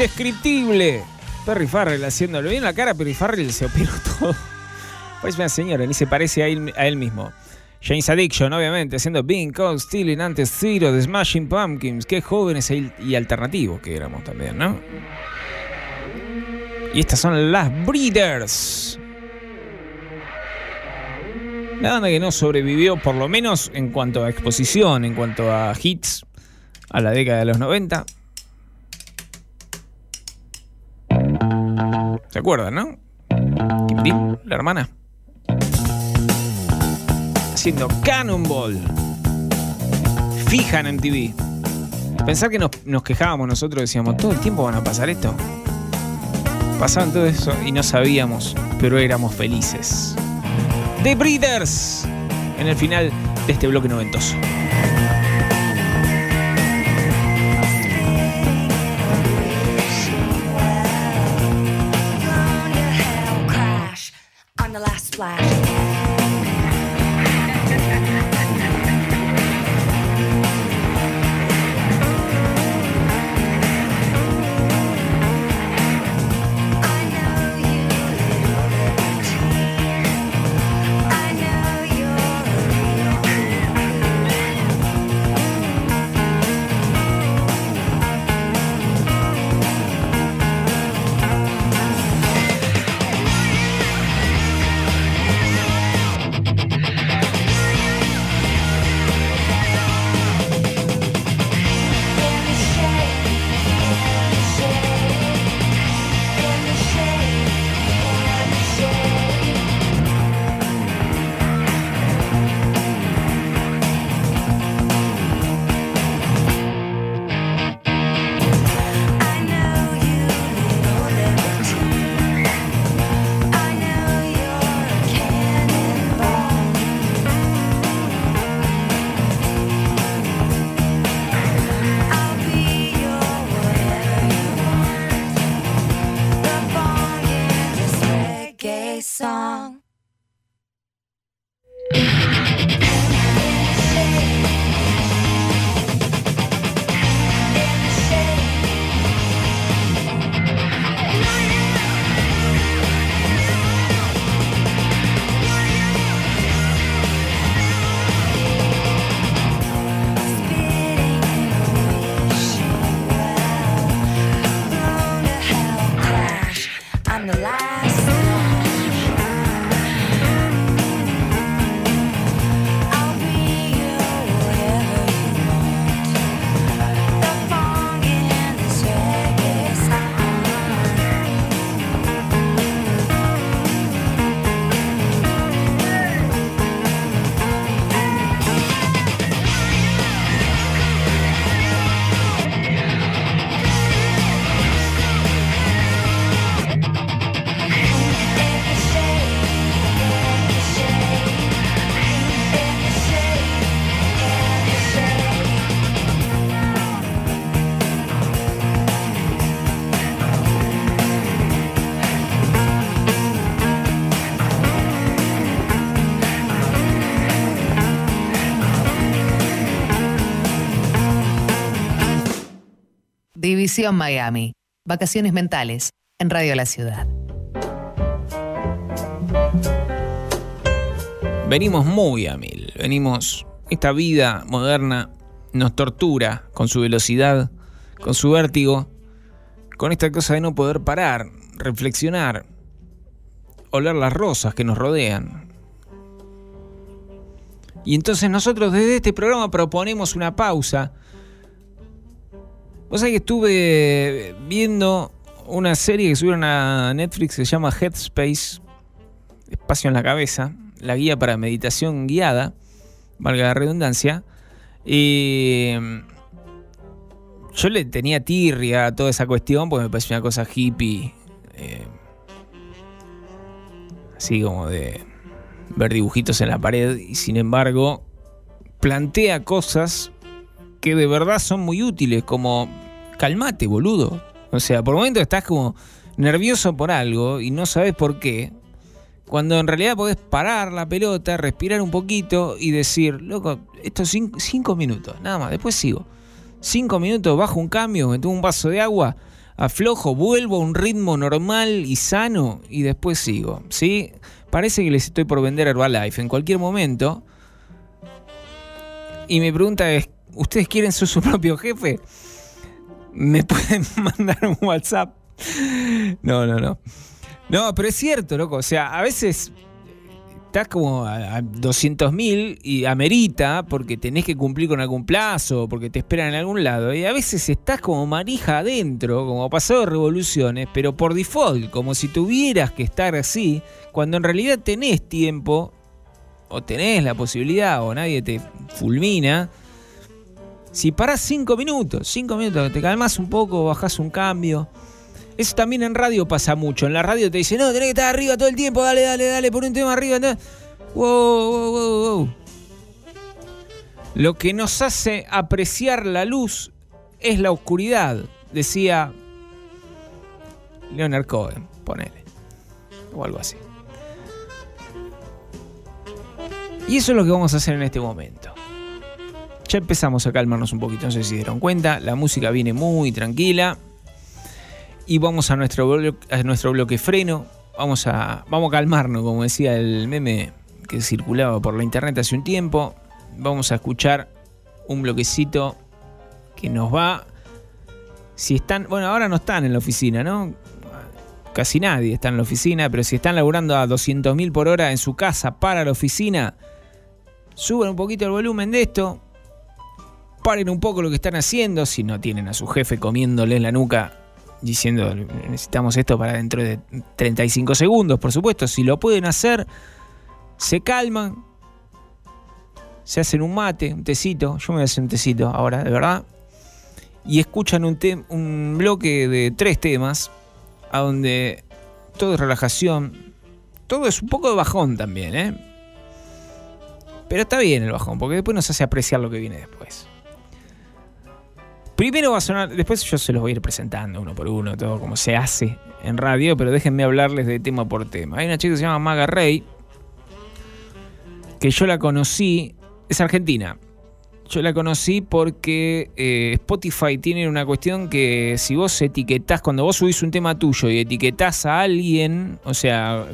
Indescriptible Perry Farrell haciéndolo bien la cara, Perry Farrell se operó *laughs* todo. Parece una señora, ni se parece a él, a él mismo. James Addiction, obviamente, haciendo Being Cold, Stealing, antes Zero, The Smashing Pumpkins. Qué jóvenes e- y alternativos que éramos también, ¿no? Y estas son las Breeders. La banda que no sobrevivió, por lo menos en cuanto a exposición, en cuanto a hits, a la década de los 90. ¿Se acuerdan, no? Kim la hermana. Haciendo Cannonball. Fija en MTV. Pensar que nos, nos quejábamos nosotros, decíamos, todo el tiempo van a pasar esto. Pasaban todo eso y no sabíamos, pero éramos felices. The Breeders en el final de este bloque noventoso. División Miami. Vacaciones mentales en Radio La Ciudad. Venimos muy a mil. Venimos. Esta vida moderna nos tortura con su velocidad, con su vértigo, con esta cosa de no poder parar, reflexionar, oler las rosas que nos rodean. Y entonces nosotros desde este programa proponemos una pausa. Vos sabés que estuve viendo una serie que subieron a Netflix que se llama Headspace, Espacio en la Cabeza, la guía para meditación guiada, valga la redundancia. Y yo le tenía tirria a toda esa cuestión porque me parecía una cosa hippie. eh, así como de ver dibujitos en la pared. Y sin embargo, plantea cosas que de verdad son muy útiles, como calmate, boludo. O sea, por momentos estás como nervioso por algo y no sabes por qué. Cuando en realidad podés parar la pelota, respirar un poquito y decir, loco, estos cin- cinco minutos, nada más, después sigo. Cinco minutos, bajo un cambio, me tomo un vaso de agua, aflojo, vuelvo a un ritmo normal y sano y después sigo. ¿Sí? Parece que les estoy por vender Herbalife en cualquier momento. Y mi pregunta es, ¿ustedes quieren ser su propio jefe? ¿Me *laughs* pueden mandar un WhatsApp? No, no, no. No, pero es cierto, loco. O sea, a veces estás como a, a 200 mil y amerita porque tenés que cumplir con algún plazo, porque te esperan en algún lado. Y a veces estás como manija adentro, como pasado de revoluciones, pero por default, como si tuvieras que estar así, cuando en realidad tenés tiempo, o tenés la posibilidad, o nadie te fulmina. Si parás 5 minutos, 5 minutos, te calmas un poco, bajás un cambio. Eso también en radio pasa mucho. En la radio te dicen, no, tenés que estar arriba todo el tiempo, dale, dale, dale, por un tema arriba. anda". Wow, wow, wow, wow. Lo que nos hace apreciar la luz es la oscuridad, decía Leonard Cohen, ponele. O algo así. Y eso es lo que vamos a hacer en este momento. Ya empezamos a calmarnos un poquito, no sé si se dieron cuenta. La música viene muy tranquila. Y vamos a nuestro, nuestro bloque freno. Vamos a, vamos a calmarnos, como decía el meme que circulaba por la internet hace un tiempo. Vamos a escuchar un bloquecito que nos va. Si están. Bueno, ahora no están en la oficina, ¿no? Casi nadie está en la oficina, pero si están laburando a 200.000 por hora en su casa para la oficina, suban un poquito el volumen de esto, paren un poco lo que están haciendo, si no tienen a su jefe comiéndole en la nuca diciendo necesitamos esto para dentro de 35 segundos, por supuesto, si lo pueden hacer, se calman, se hacen un mate, un tecito, yo me voy a hacer un tecito ahora, de verdad, y escuchan un, un bloque de tres temas, a donde todo es relajación, todo es un poco de bajón también, ¿eh? Pero está bien el bajón, porque después nos hace apreciar lo que viene después. Primero va a sonar, después yo se los voy a ir presentando uno por uno, todo como se hace en radio, pero déjenme hablarles de tema por tema. Hay una chica que se llama Maga Rey, que yo la conocí, es argentina. Yo la conocí porque eh, Spotify tiene una cuestión que si vos etiquetás, cuando vos subís un tema tuyo y etiquetás a alguien, o sea,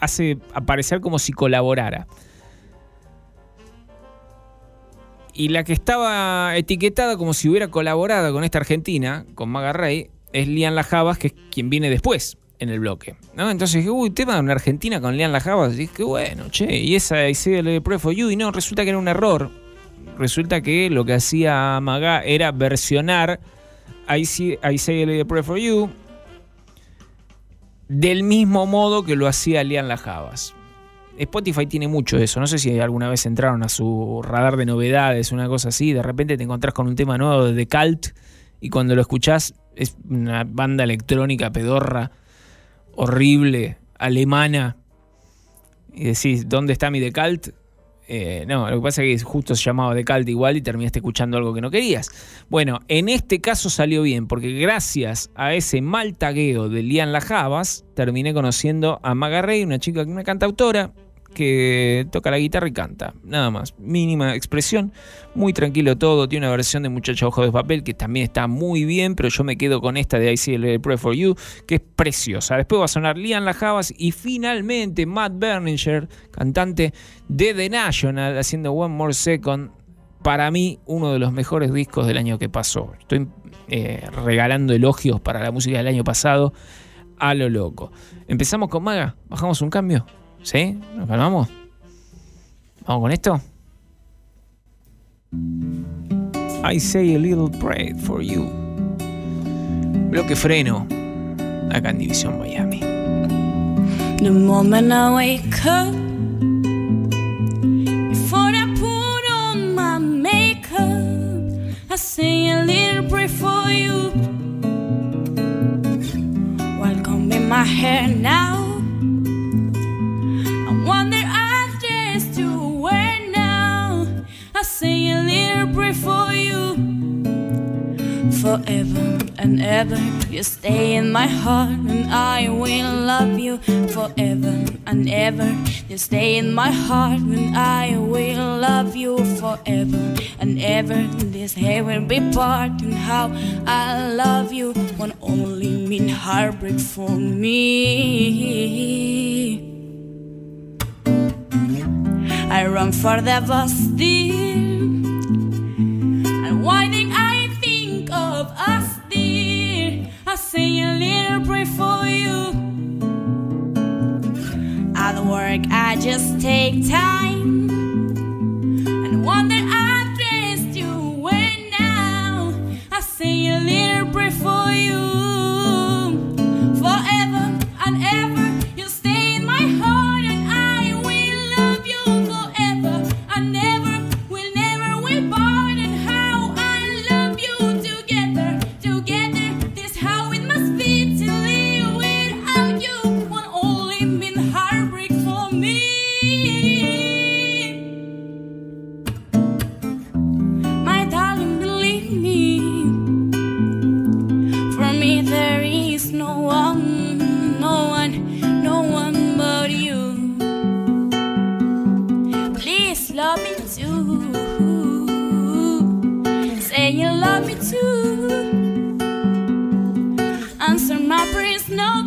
hace aparecer como si colaborara. Y la que estaba etiquetada como si hubiera colaborado con esta Argentina, con Maga Rey, es Lian Lajabas, que es quien viene después en el bloque. ¿no? Entonces dije, uy, tema de una Argentina con Lian Lajabas. Y dije, bueno, che, y esa ICL Pray for You. Y no, resulta que era un error. Resulta que lo que hacía Maga era versionar ICL Pray for You del mismo modo que lo hacía Lian Lajabas. Spotify tiene mucho de eso. No sé si alguna vez entraron a su radar de novedades, una cosa así. De repente te encontrás con un tema nuevo de The y cuando lo escuchás es una banda electrónica pedorra, horrible, alemana. Y decís, ¿dónde está mi The? Eh, no, lo que pasa es que justo se llamaba The Cult igual y terminaste escuchando algo que no querías. Bueno, en este caso salió bien, porque gracias a ese mal tagueo de Lian Lajabas, terminé conociendo a Maga Rey, una chica, una cantautora que toca la guitarra y canta. Nada más. Mínima expresión. Muy tranquilo todo. Tiene una versión de Muchacha Ojo de Papel que también está muy bien, pero yo me quedo con esta de ICL Pray for You, que es preciosa. Después va a sonar Lian Lajabas y finalmente Matt Berninger, cantante de The National, haciendo One More Second. Para mí, uno de los mejores discos del año que pasó. Estoy eh, regalando elogios para la música del año pasado a lo loco. Empezamos con Maga, bajamos un cambio. ¿Sí? ¿Nos calmamos? ¿Vamos con esto? I say a little prayer for you. Bloque freno. Acá en División Miami. The moment I wake up, before I put on my makeup, I say a little prayer for you. While combing my hair now, for you. Forever and ever, you stay in my heart, and I will love you forever and ever. You stay in my heart, and I will love you forever and ever. This hair will be part, and how I love you won't only mean heartbreak for me. I run for the bus, dear. I say a little prayer for you. At work, I just take time and wonder I dressed you when now. I say a little prayer for you. brings no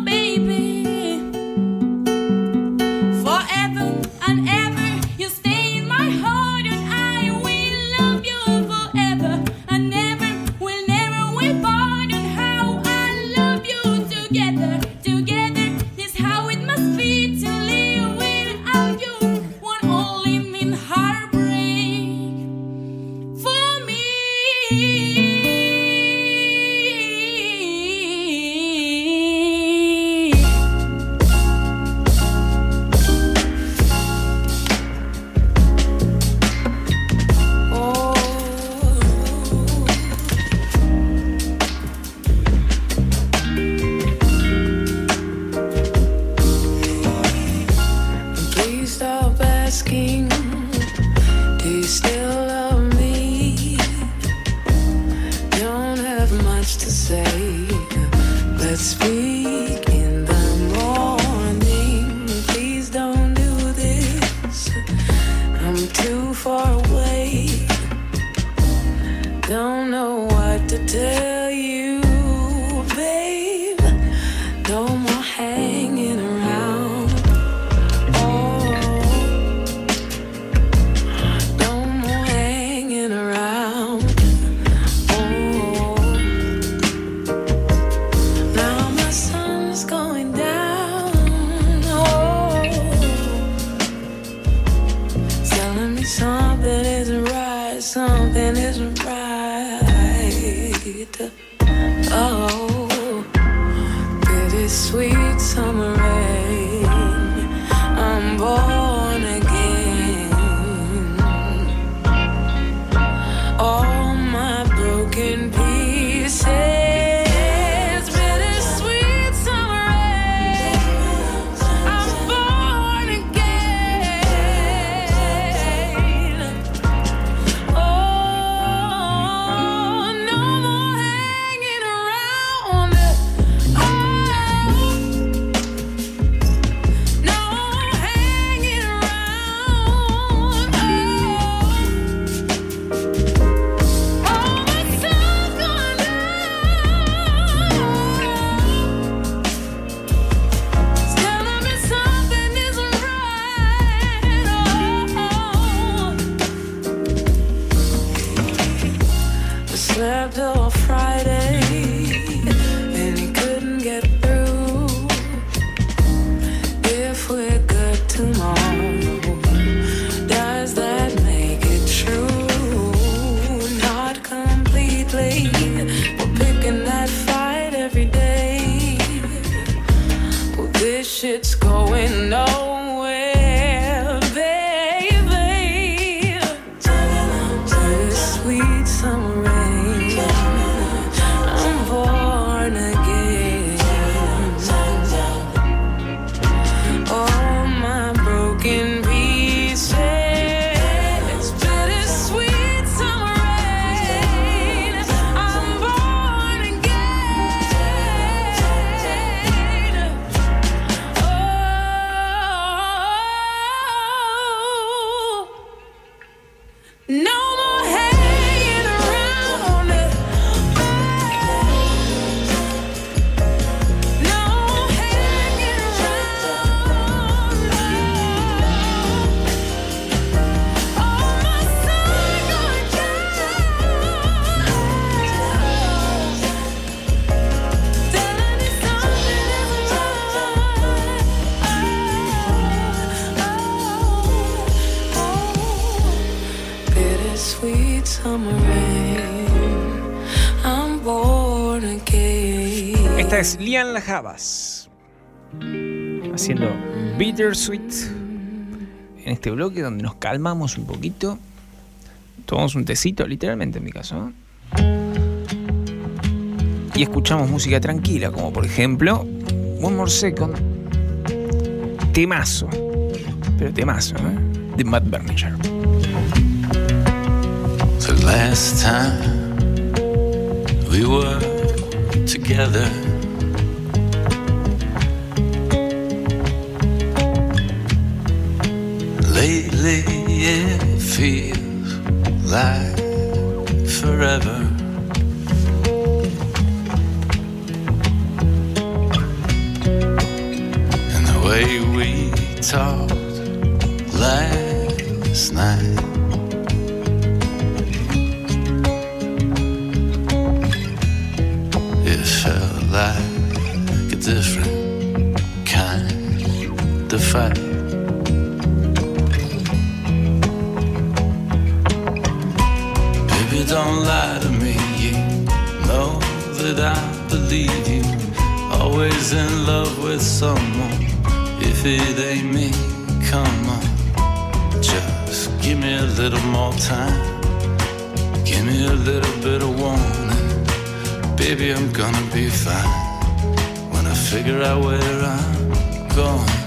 Es Lian Lajabas haciendo Bittersweet en este bloque donde nos calmamos un poquito. Tomamos un tecito, literalmente en mi caso. Y escuchamos música tranquila, como por ejemplo One More Second. Temazo. Pero temazo, ¿eh? De Matt Berninger. Lately it feels like forever. And the way we talked last night. It felt like a different kind of fight. Don't lie to me. You know that I believe you. Always in love with someone. If it ain't me, come on. Just give me a little more time. Give me a little bit of warning. Baby, I'm gonna be fine when I figure out where I'm going.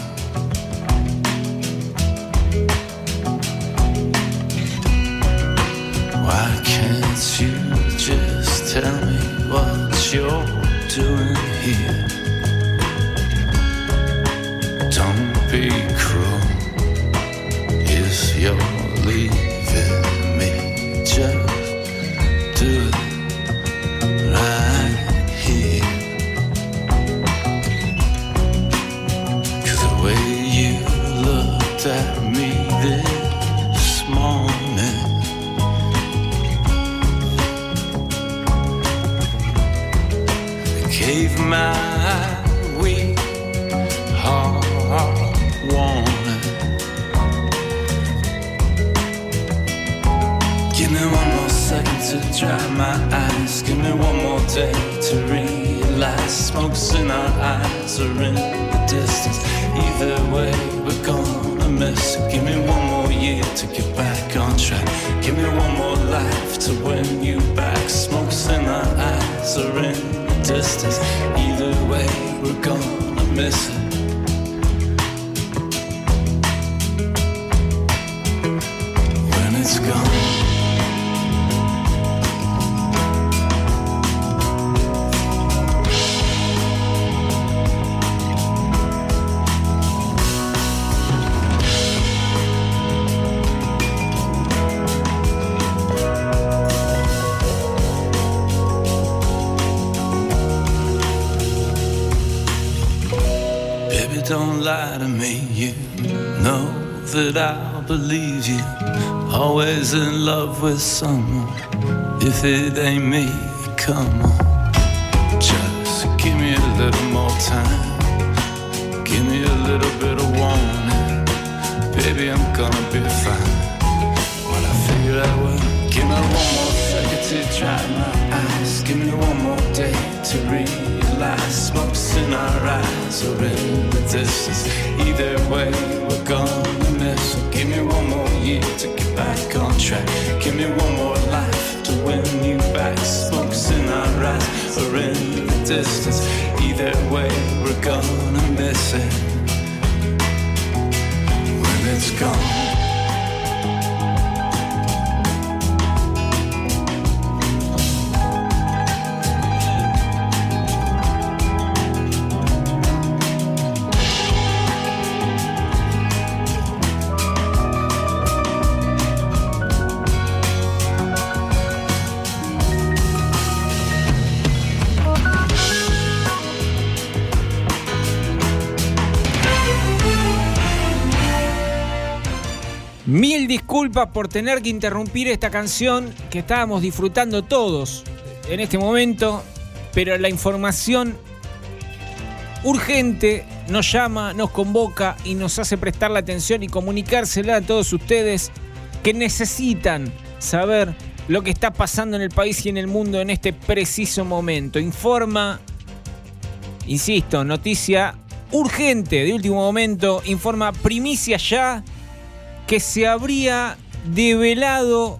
Don't lie to me. You know that I'll believe you. Always in love with someone. If it ain't me, come on. Just give me a little more time. Give me a little bit of warning. Baby, I'm gonna be fine. When I figure out what, give me one more second to dry my eyes. Give me one more day to realize smokes in our eyes or in the distance. Either way, we're gonna miss. it. Give me one more year to get back on track. Give me one more life to win you back. Smokes in our eyes are in the distance. Either way, we're gonna miss it when it's gone. Disculpas por tener que interrumpir esta canción que estábamos disfrutando todos en este momento, pero la información urgente nos llama, nos convoca y nos hace prestar la atención y comunicársela a todos ustedes que necesitan saber lo que está pasando en el país y en el mundo en este preciso momento. Informa, insisto, noticia urgente de último momento, informa primicia ya que se habría develado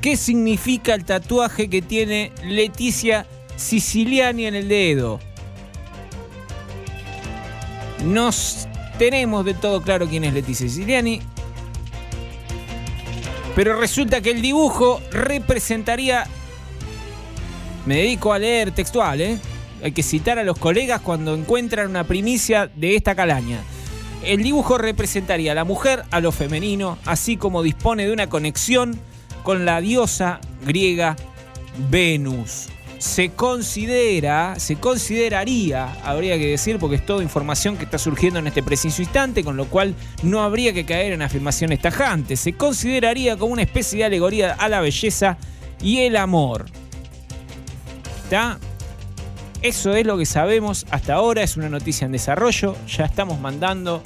qué significa el tatuaje que tiene Leticia Siciliani en el dedo. Nos tenemos de todo claro quién es Leticia Siciliani. Pero resulta que el dibujo representaría. Me dedico a leer textual, ¿eh? Hay que citar a los colegas cuando encuentran una primicia de esta calaña. El dibujo representaría a la mujer a lo femenino, así como dispone de una conexión con la diosa griega Venus. Se considera, se consideraría, habría que decir, porque es toda información que está surgiendo en este preciso instante, con lo cual no habría que caer en afirmaciones tajantes. Se consideraría como una especie de alegoría a la belleza y el amor. ¿Está? Eso es lo que sabemos hasta ahora, es una noticia en desarrollo. Ya estamos mandando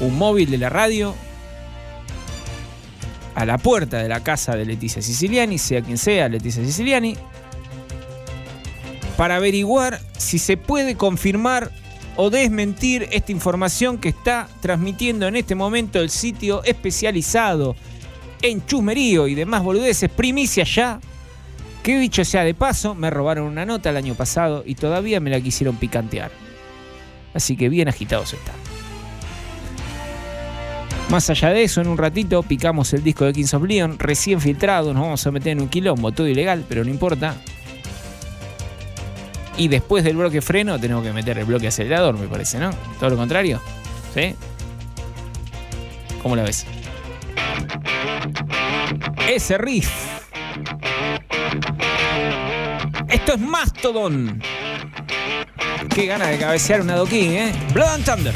un móvil de la radio a la puerta de la casa de Leticia Siciliani, sea quien sea Leticia Siciliani, para averiguar si se puede confirmar o desmentir esta información que está transmitiendo en este momento el sitio especializado en chusmerío y demás boludeces, primicia ya, que dicho sea de paso, me robaron una nota el año pasado y todavía me la quisieron picantear. Así que bien agitados están. Más allá de eso, en un ratito picamos el disco de Kings of Leon, recién filtrado, nos vamos a meter en un quilombo, todo ilegal, pero no importa. Y después del bloque freno tenemos que meter el bloque acelerador, me parece, ¿no? Todo lo contrario. ¿Sí? ¿Cómo la ves? Ese riff. Esto es Mastodon. Qué gana de cabecear un adoquín, ¿eh? Blood and Thunder.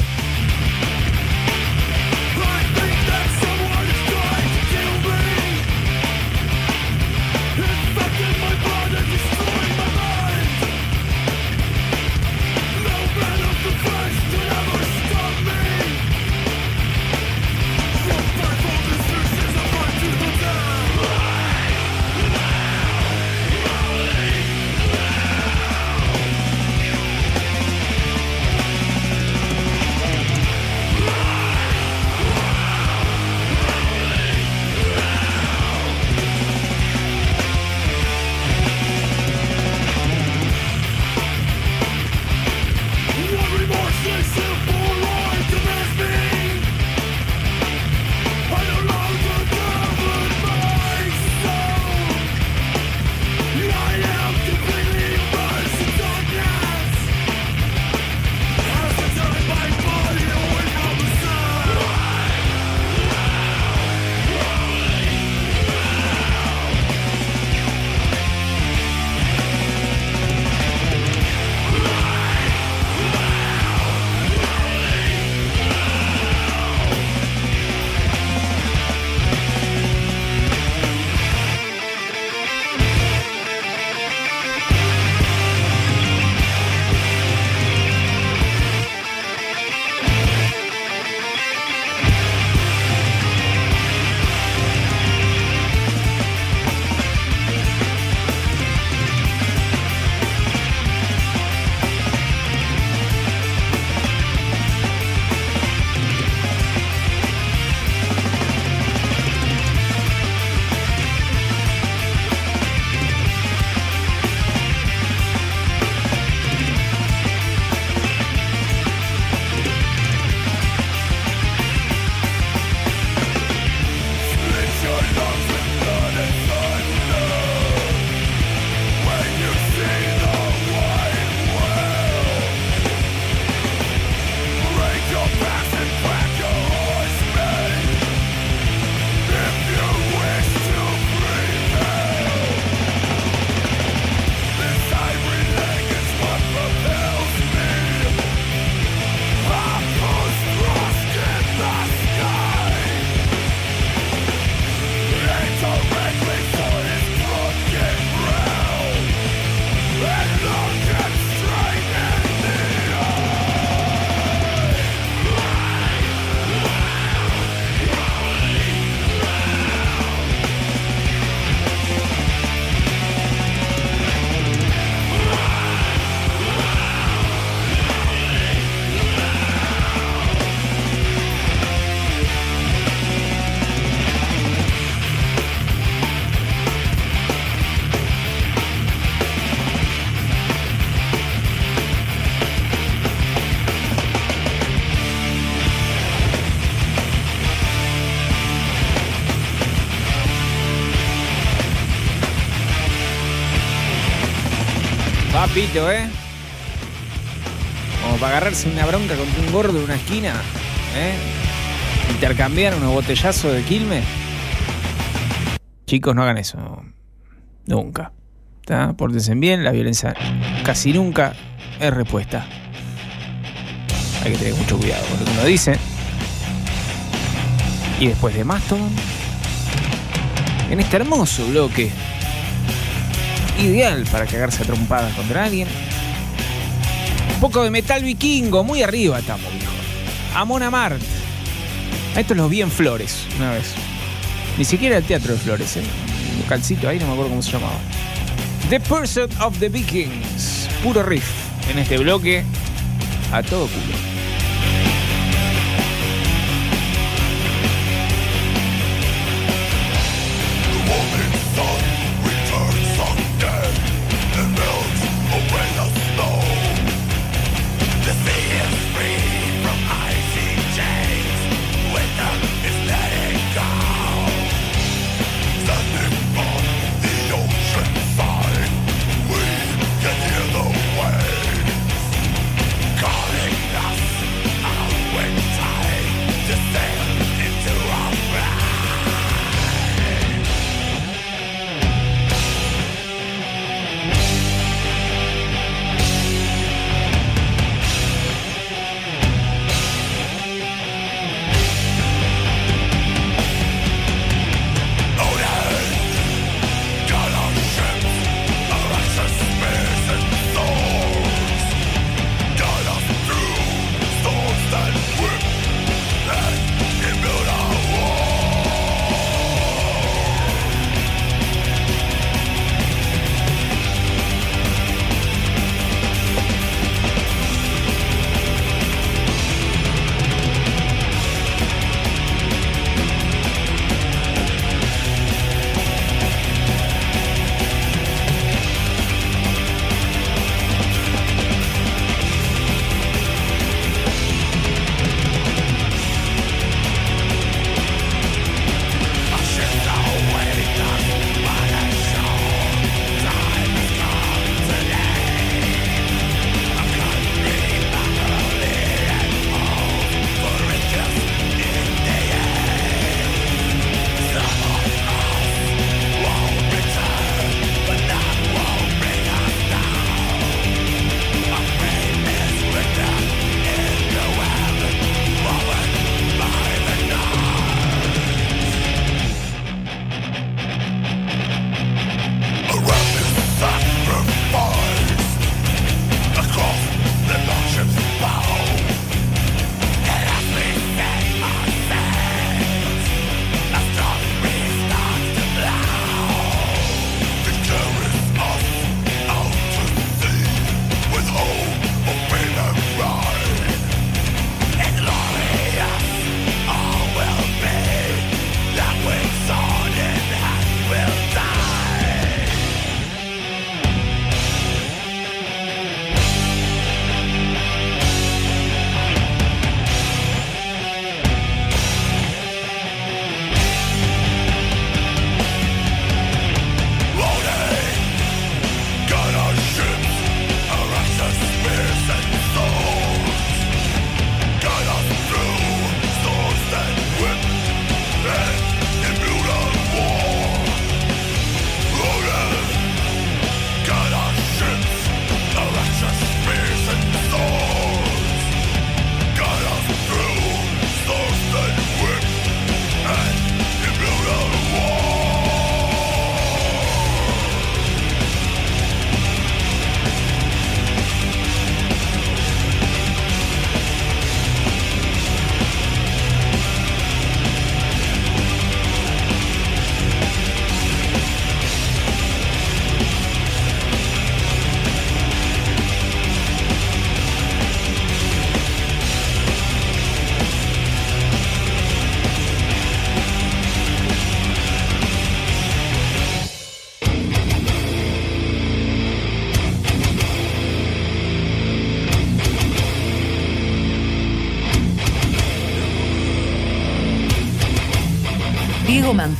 Papito, ¿eh? Como para agarrarse una bronca contra un gordo en una esquina, ¿eh? Intercambiar unos botellazos de Quilmes. Chicos, no hagan eso. Nunca. ¿Está? Pórtense bien, la violencia casi nunca es respuesta. Hay que tener mucho cuidado con lo que uno dice. Y después de Mastodon, en este hermoso bloque, ideal para cagarse a trompadas contra alguien. Un poco de metal vikingo, muy arriba estamos, viejo. Amon Amart. A estos los vi en Flores una vez. Ni siquiera el teatro de Flores, ¿eh? Un calcito ahí, no me acuerdo cómo se llamaba. The Pursuit of the Vikings. Puro riff en este bloque. A todo culo.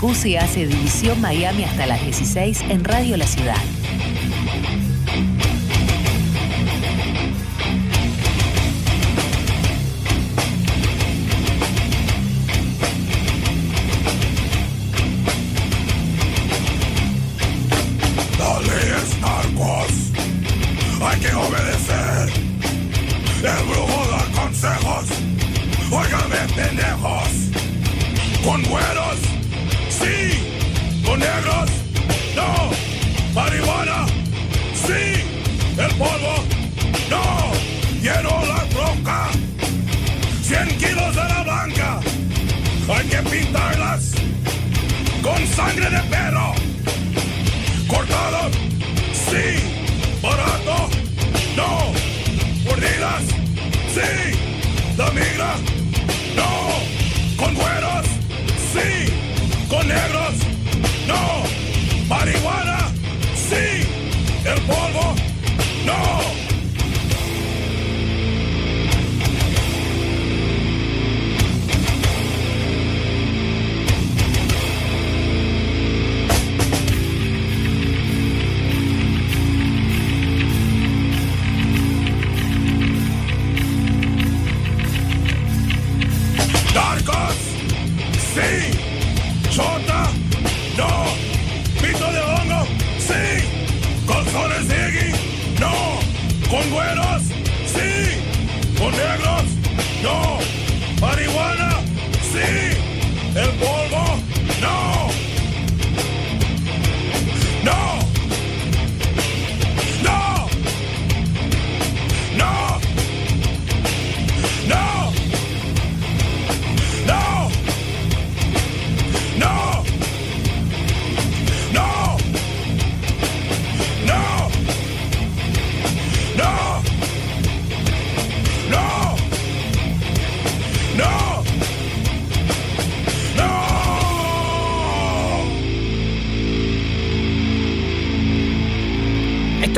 Hace División Miami hasta las 16 en Radio La Ciudad.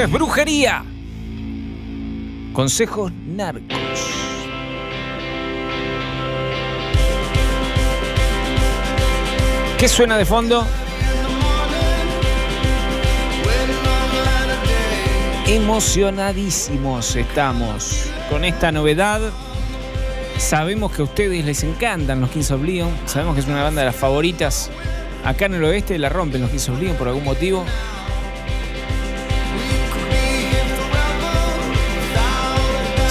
Brujería. Consejos narcos. ¿Qué suena de fondo? Emocionadísimos estamos con esta novedad. Sabemos que a ustedes les encantan los Kings of Leon. Sabemos que es una banda de las favoritas. Acá en el oeste la rompen los Kings of Leon por algún motivo.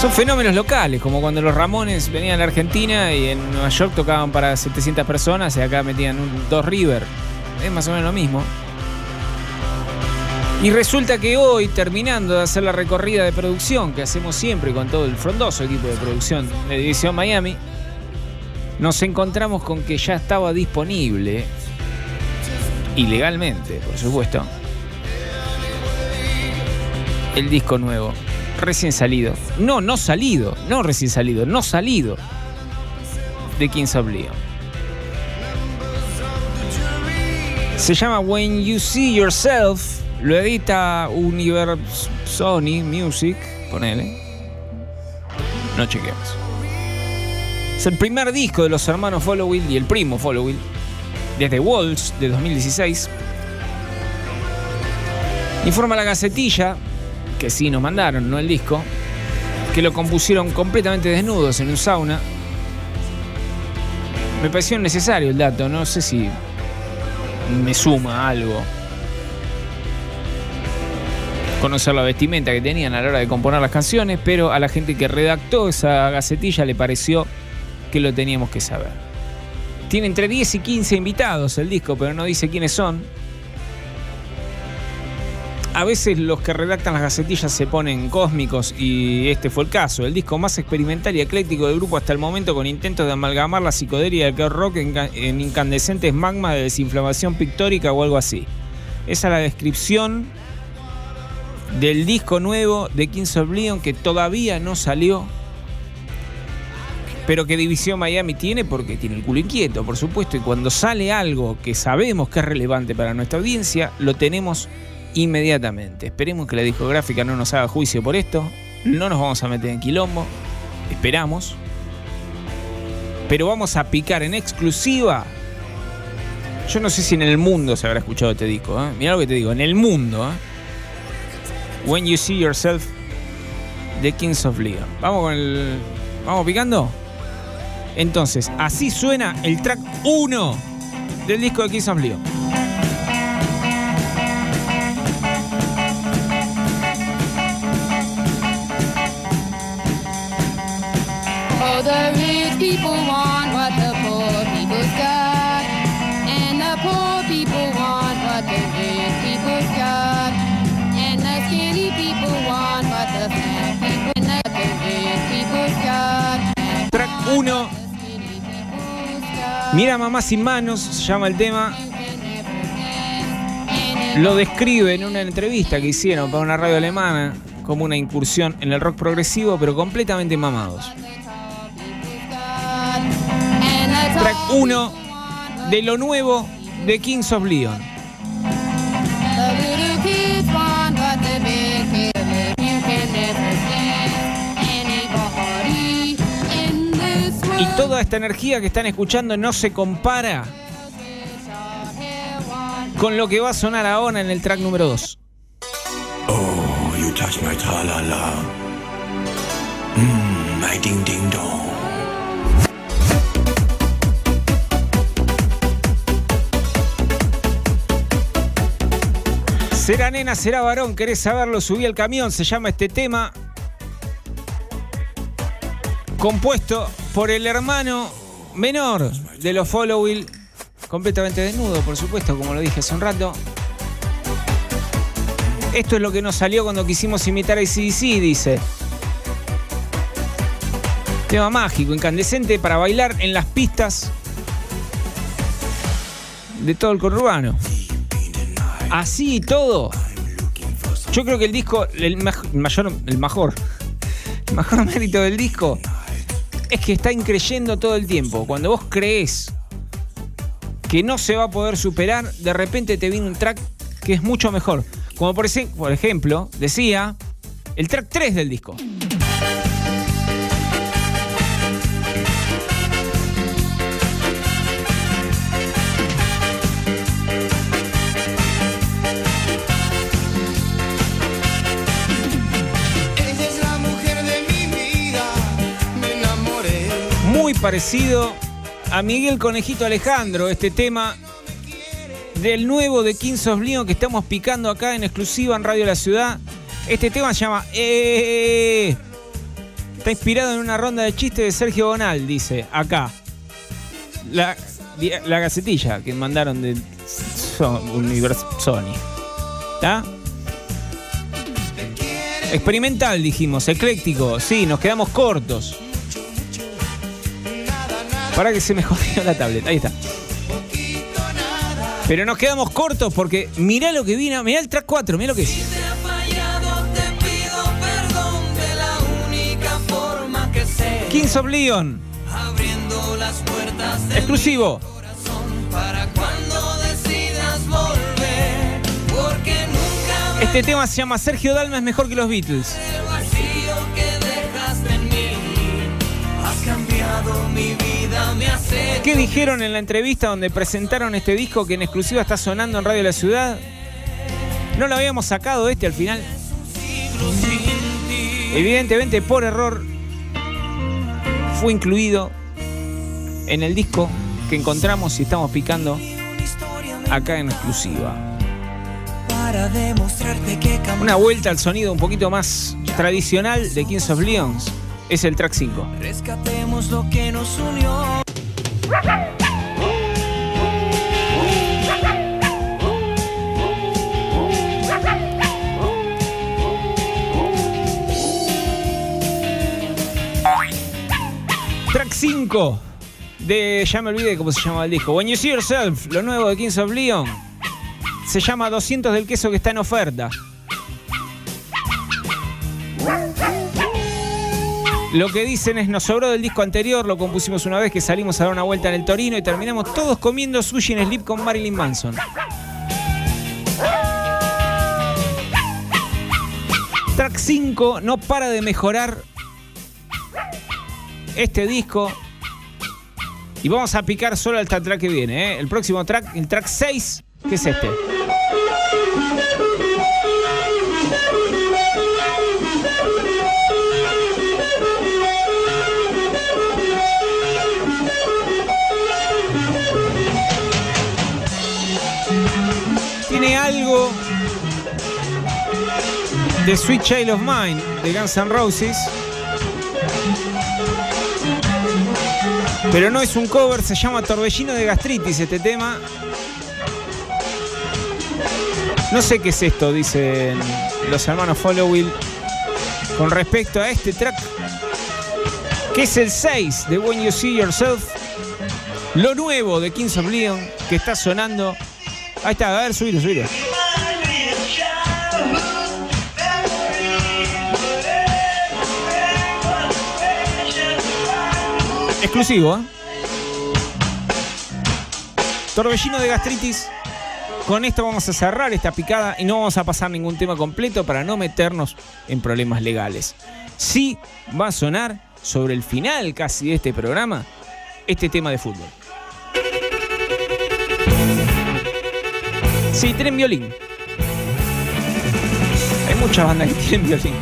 Son fenómenos locales, como cuando los Ramones venían a la Argentina y en Nueva York tocaban para 700 personas y acá metían un- dos River. Es más o menos lo mismo. Y resulta que hoy, terminando de hacer la recorrida de producción que hacemos siempre con todo el frondoso equipo de producción de División Miami, nos encontramos con que ya estaba disponible, ilegalmente, por supuesto, el disco nuevo, recién salido. No, no salido, no recién salido, no salido de Kings of. Se llama When You See Yourself, lo edita Universal Sony Music, ponele. No chequeamos. Es el primer disco de los hermanos Followill y el primo Followill, desde Walls de 2016. Informa la gacetilla, que sí nos mandaron, no el disco, que lo compusieron completamente desnudos en un sauna. Me pareció necesario el dato, no sé si me suma algo. Conocer la vestimenta que tenían a la hora de componer las canciones, pero a la gente que redactó esa gacetilla le pareció que lo teníamos que saber. Tiene entre 10 y 15 invitados el disco, pero no dice quiénes son. A veces los que redactan las gacetillas se ponen cósmicos y este fue el caso. El disco más experimental y ecléctico del grupo hasta el momento con intentos de amalgamar la psicodelia del rock en, en incandescentes magmas de desinflamación pictórica o algo así. Esa es la descripción del disco nuevo de Kings of Leon que todavía no salió, pero que División Miami tiene porque tiene el culo inquieto, por supuesto, y cuando sale algo que sabemos que es relevante para nuestra audiencia, lo tenemos inmediatamente. Esperemos que la discográfica no nos haga juicio por esto, no nos vamos a meter en quilombo, esperamos, pero vamos a picar en exclusiva. Yo no sé si en el mundo se habrá escuchado este disco, ¿eh? Mirá lo que te digo, en el mundo, ¿eh? When You See Yourself de Kings of Leon. Vamos con el. ¿Vamos picando? Entonces, así suena el track 1 del disco de Kings of Leon. the rich people want what the poor people's got, and the poor people want what the rich people's got, and the skinny people want what the fat people, and the, rich people's got. Track 1. Mira mamá sin manos, se llama el tema. Lo describe en una entrevista que hicieron para una radio alemana como una incursión en el rock progresivo, pero completamente mamados. 1 de lo nuevo de Kings of Leon. Y toda esta energía que están escuchando no se compara con lo que va a sonar ahora en el track número 2. Oh, you touch my tra-la-la. Mmm, my ding-ding-dong. Será nena, será varón, querés saberlo, subí al camión, se llama este tema. Compuesto por el hermano menor de los Follow Will, completamente desnudo, por supuesto, como lo dije hace un rato. Esto es lo que nos salió cuando quisimos imitar a ACDC, dice. Tema mágico, incandescente para bailar en las pistas de todo el conurbano. Así y todo. Yo creo que el disco, el, el mayor, el mejor, el mejor *laughs* mérito del disco es que está increyendo todo el tiempo. Cuando vos crees que no se va a poder superar, de repente te viene un track que es mucho mejor. Como por, por ejemplo, decía, el track 3 del disco. Parecido a Miguel Conejito Alejandro, este tema del nuevo de Kings of que estamos picando acá en exclusiva en Radio La Ciudad. Este tema se llama Eh. Está inspirado en una ronda de chistes de Sergio Bonal, dice acá. La, la gacetilla que mandaron de So- Universe Sony. ¿Está? Experimental, dijimos, ecléctico. Sí, nos quedamos cortos. Para que se me jodió la tablet. Ahí está. Pero nos quedamos cortos porque mirá lo que vino. Mirá el track 4, mirá lo que es. Kings of Leon. Exclusivo. Este tema se llama Sergio Dalma es mejor que los Beatles. el vacío que dejaste en mí. Has cambiado mi vida, ¿Qué dijeron en la entrevista donde presentaron este disco que en exclusiva está sonando en Radio La Ciudad? No lo habíamos sacado este al final. Evidentemente por error fue incluido en el disco que encontramos y estamos picando acá en exclusiva. Una vuelta al sonido un poquito más tradicional de Kings of Leons es el track 5. Rescatemos lo que nos unió. Track 5 de. Ya me olvidé cómo se llamaba el disco. When You See Yourself, lo nuevo de Kings of Leon. Se llama 200 del queso que está en oferta. Lo que dicen es, nos sobró del disco anterior, lo compusimos una vez que salimos a dar una vuelta en el Torino y terminamos todos comiendo sushi en Sleep con Marilyn Manson. Track 5 no para de mejorar este disco. Y vamos a picar solo al track que viene. ¿eh? El próximo track, el track 6, que es este. Algo de Sweet Child of Mine de Guns N' Roses. Pero no es un cover, se llama Torbellino de Gastritis este tema. No sé qué es esto, dicen los hermanos Followill con respecto a este track, que es el 6 de When You See Yourself. Lo nuevo de Kings of Leon que está sonando. Ahí está, a ver, subilo, subilo. Exclusivo, ¿eh? Torbellino de gastritis. Con esto vamos a cerrar esta picada y no vamos a pasar ningún tema completo para no meternos en problemas legales. Sí va a sonar sobre el final casi de este programa este tema de fútbol. Sí, tienen violín. Hay muchas bandas que tienen violín.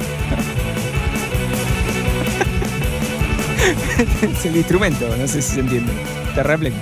*laughs* es el instrumento, no sé si se entiende. Terraplén.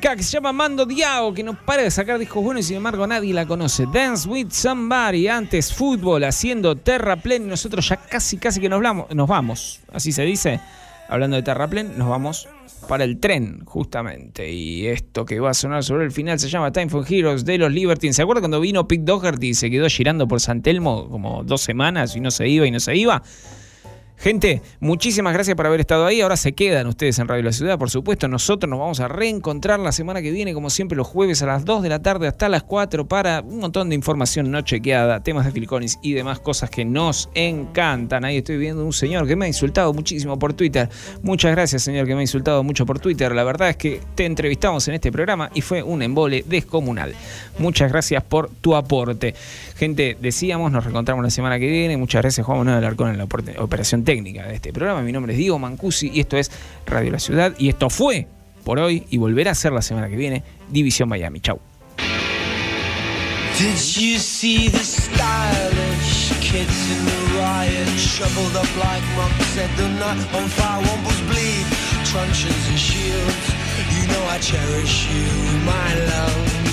Que se llama Mando Diao, que no para de sacar discos buenos y sin embargo nadie la conoce. Dance with Somebody, antes fútbol, haciendo terraplén y nosotros ya casi, casi que nos, vamos, nos vamos, así se dice. Hablando de terraplén, nos vamos para el tren, justamente. Y esto que va a sonar sobre el final se llama Time for Heroes de los Libertines. ¿Se acuerdan cuando vino Pete Doherty y se quedó girando por San Telmo como dos semanas y no se iba y no se iba? Gente, muchísimas gracias por haber estado ahí. Ahora se quedan ustedes en Radio La Ciudad, por supuesto. Nosotros nos vamos a reencontrar la semana que viene, como siempre, los jueves a las 2 de la tarde hasta las 4 para un montón de información no chequeada, temas de Phil Collins y demás cosas que nos encantan. Ahí estoy viendo un señor que me ha insultado muchísimo por Twitter. Muchas gracias, señor, que me ha insultado mucho por Twitter. La verdad es que te entrevistamos en este programa y fue un embole descomunal. Muchas gracias por tu aporte. Gente, decíamos, nos reencontramos la semana que viene. Muchas gracias, Juan Manuel Alarcón, en la opor- técnica de este programa. Mi nombre es Diego Mancusi y esto es Radio La Ciudad. Y esto fue por hoy y volverá a ser la semana que viene División Miami. Chau. Did you see the stylish kids in the riot? Shoveled up like monks at the night on fire, wombles bleed, truncheons and shields. You know I cherish you, my love.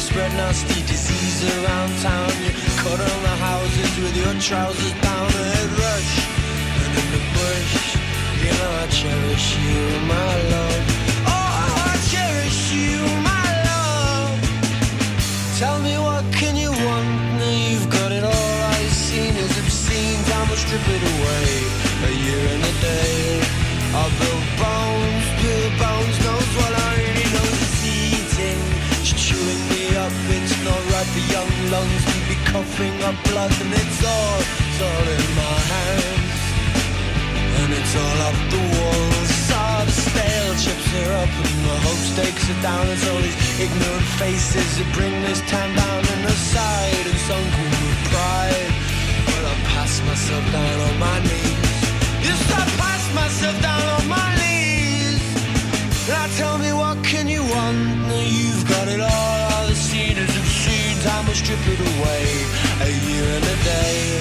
Spread nasty disease around town. You cut on the houses with your trousers down, a rush. And in the bush, you know I cherish you, my love. Oh, I cherish you, my love. Tell me what can you want? Now you've got it all. I've seen is obscene. Time will strip it away. A year and a day. I'll build up blood, and it's all, it's all in my hands. And it's all up the walls. Saw the stale chips are up and the hope stakes are down. It's all these ignorant faces that bring this town down on the side and sunken with pride. But I pass myself down on my knees. Yes, I pass myself down on my knees. Now tell me what can you want? Now you've got it all. All the seen is obscene. Time will strip it away. Year and a day.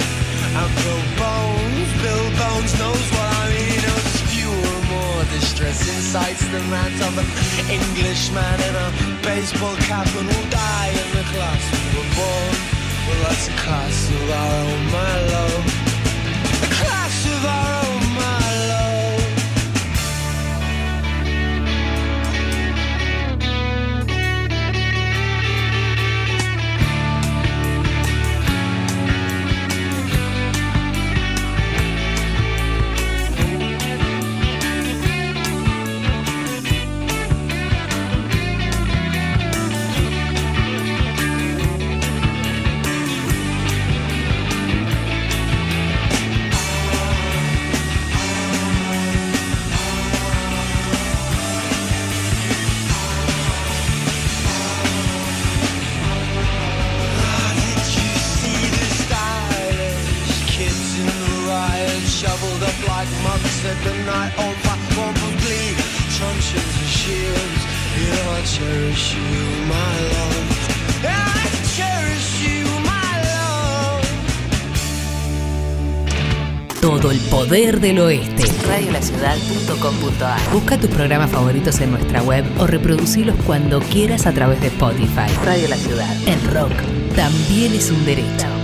And Bill Bones, Bill Bones knows what I mean. Fewer, more distressing sights than that of an Englishman in a baseball cap and will die in the class we were born. Well, that's class of our own, my love. A class of our own, Todo el poder del oeste. Radiolaciudad.com.ar Busca tus programas favoritos en nuestra web o reproducirlos cuando quieras a través de Spotify. Radio La Ciudad. El rock también es un derecho.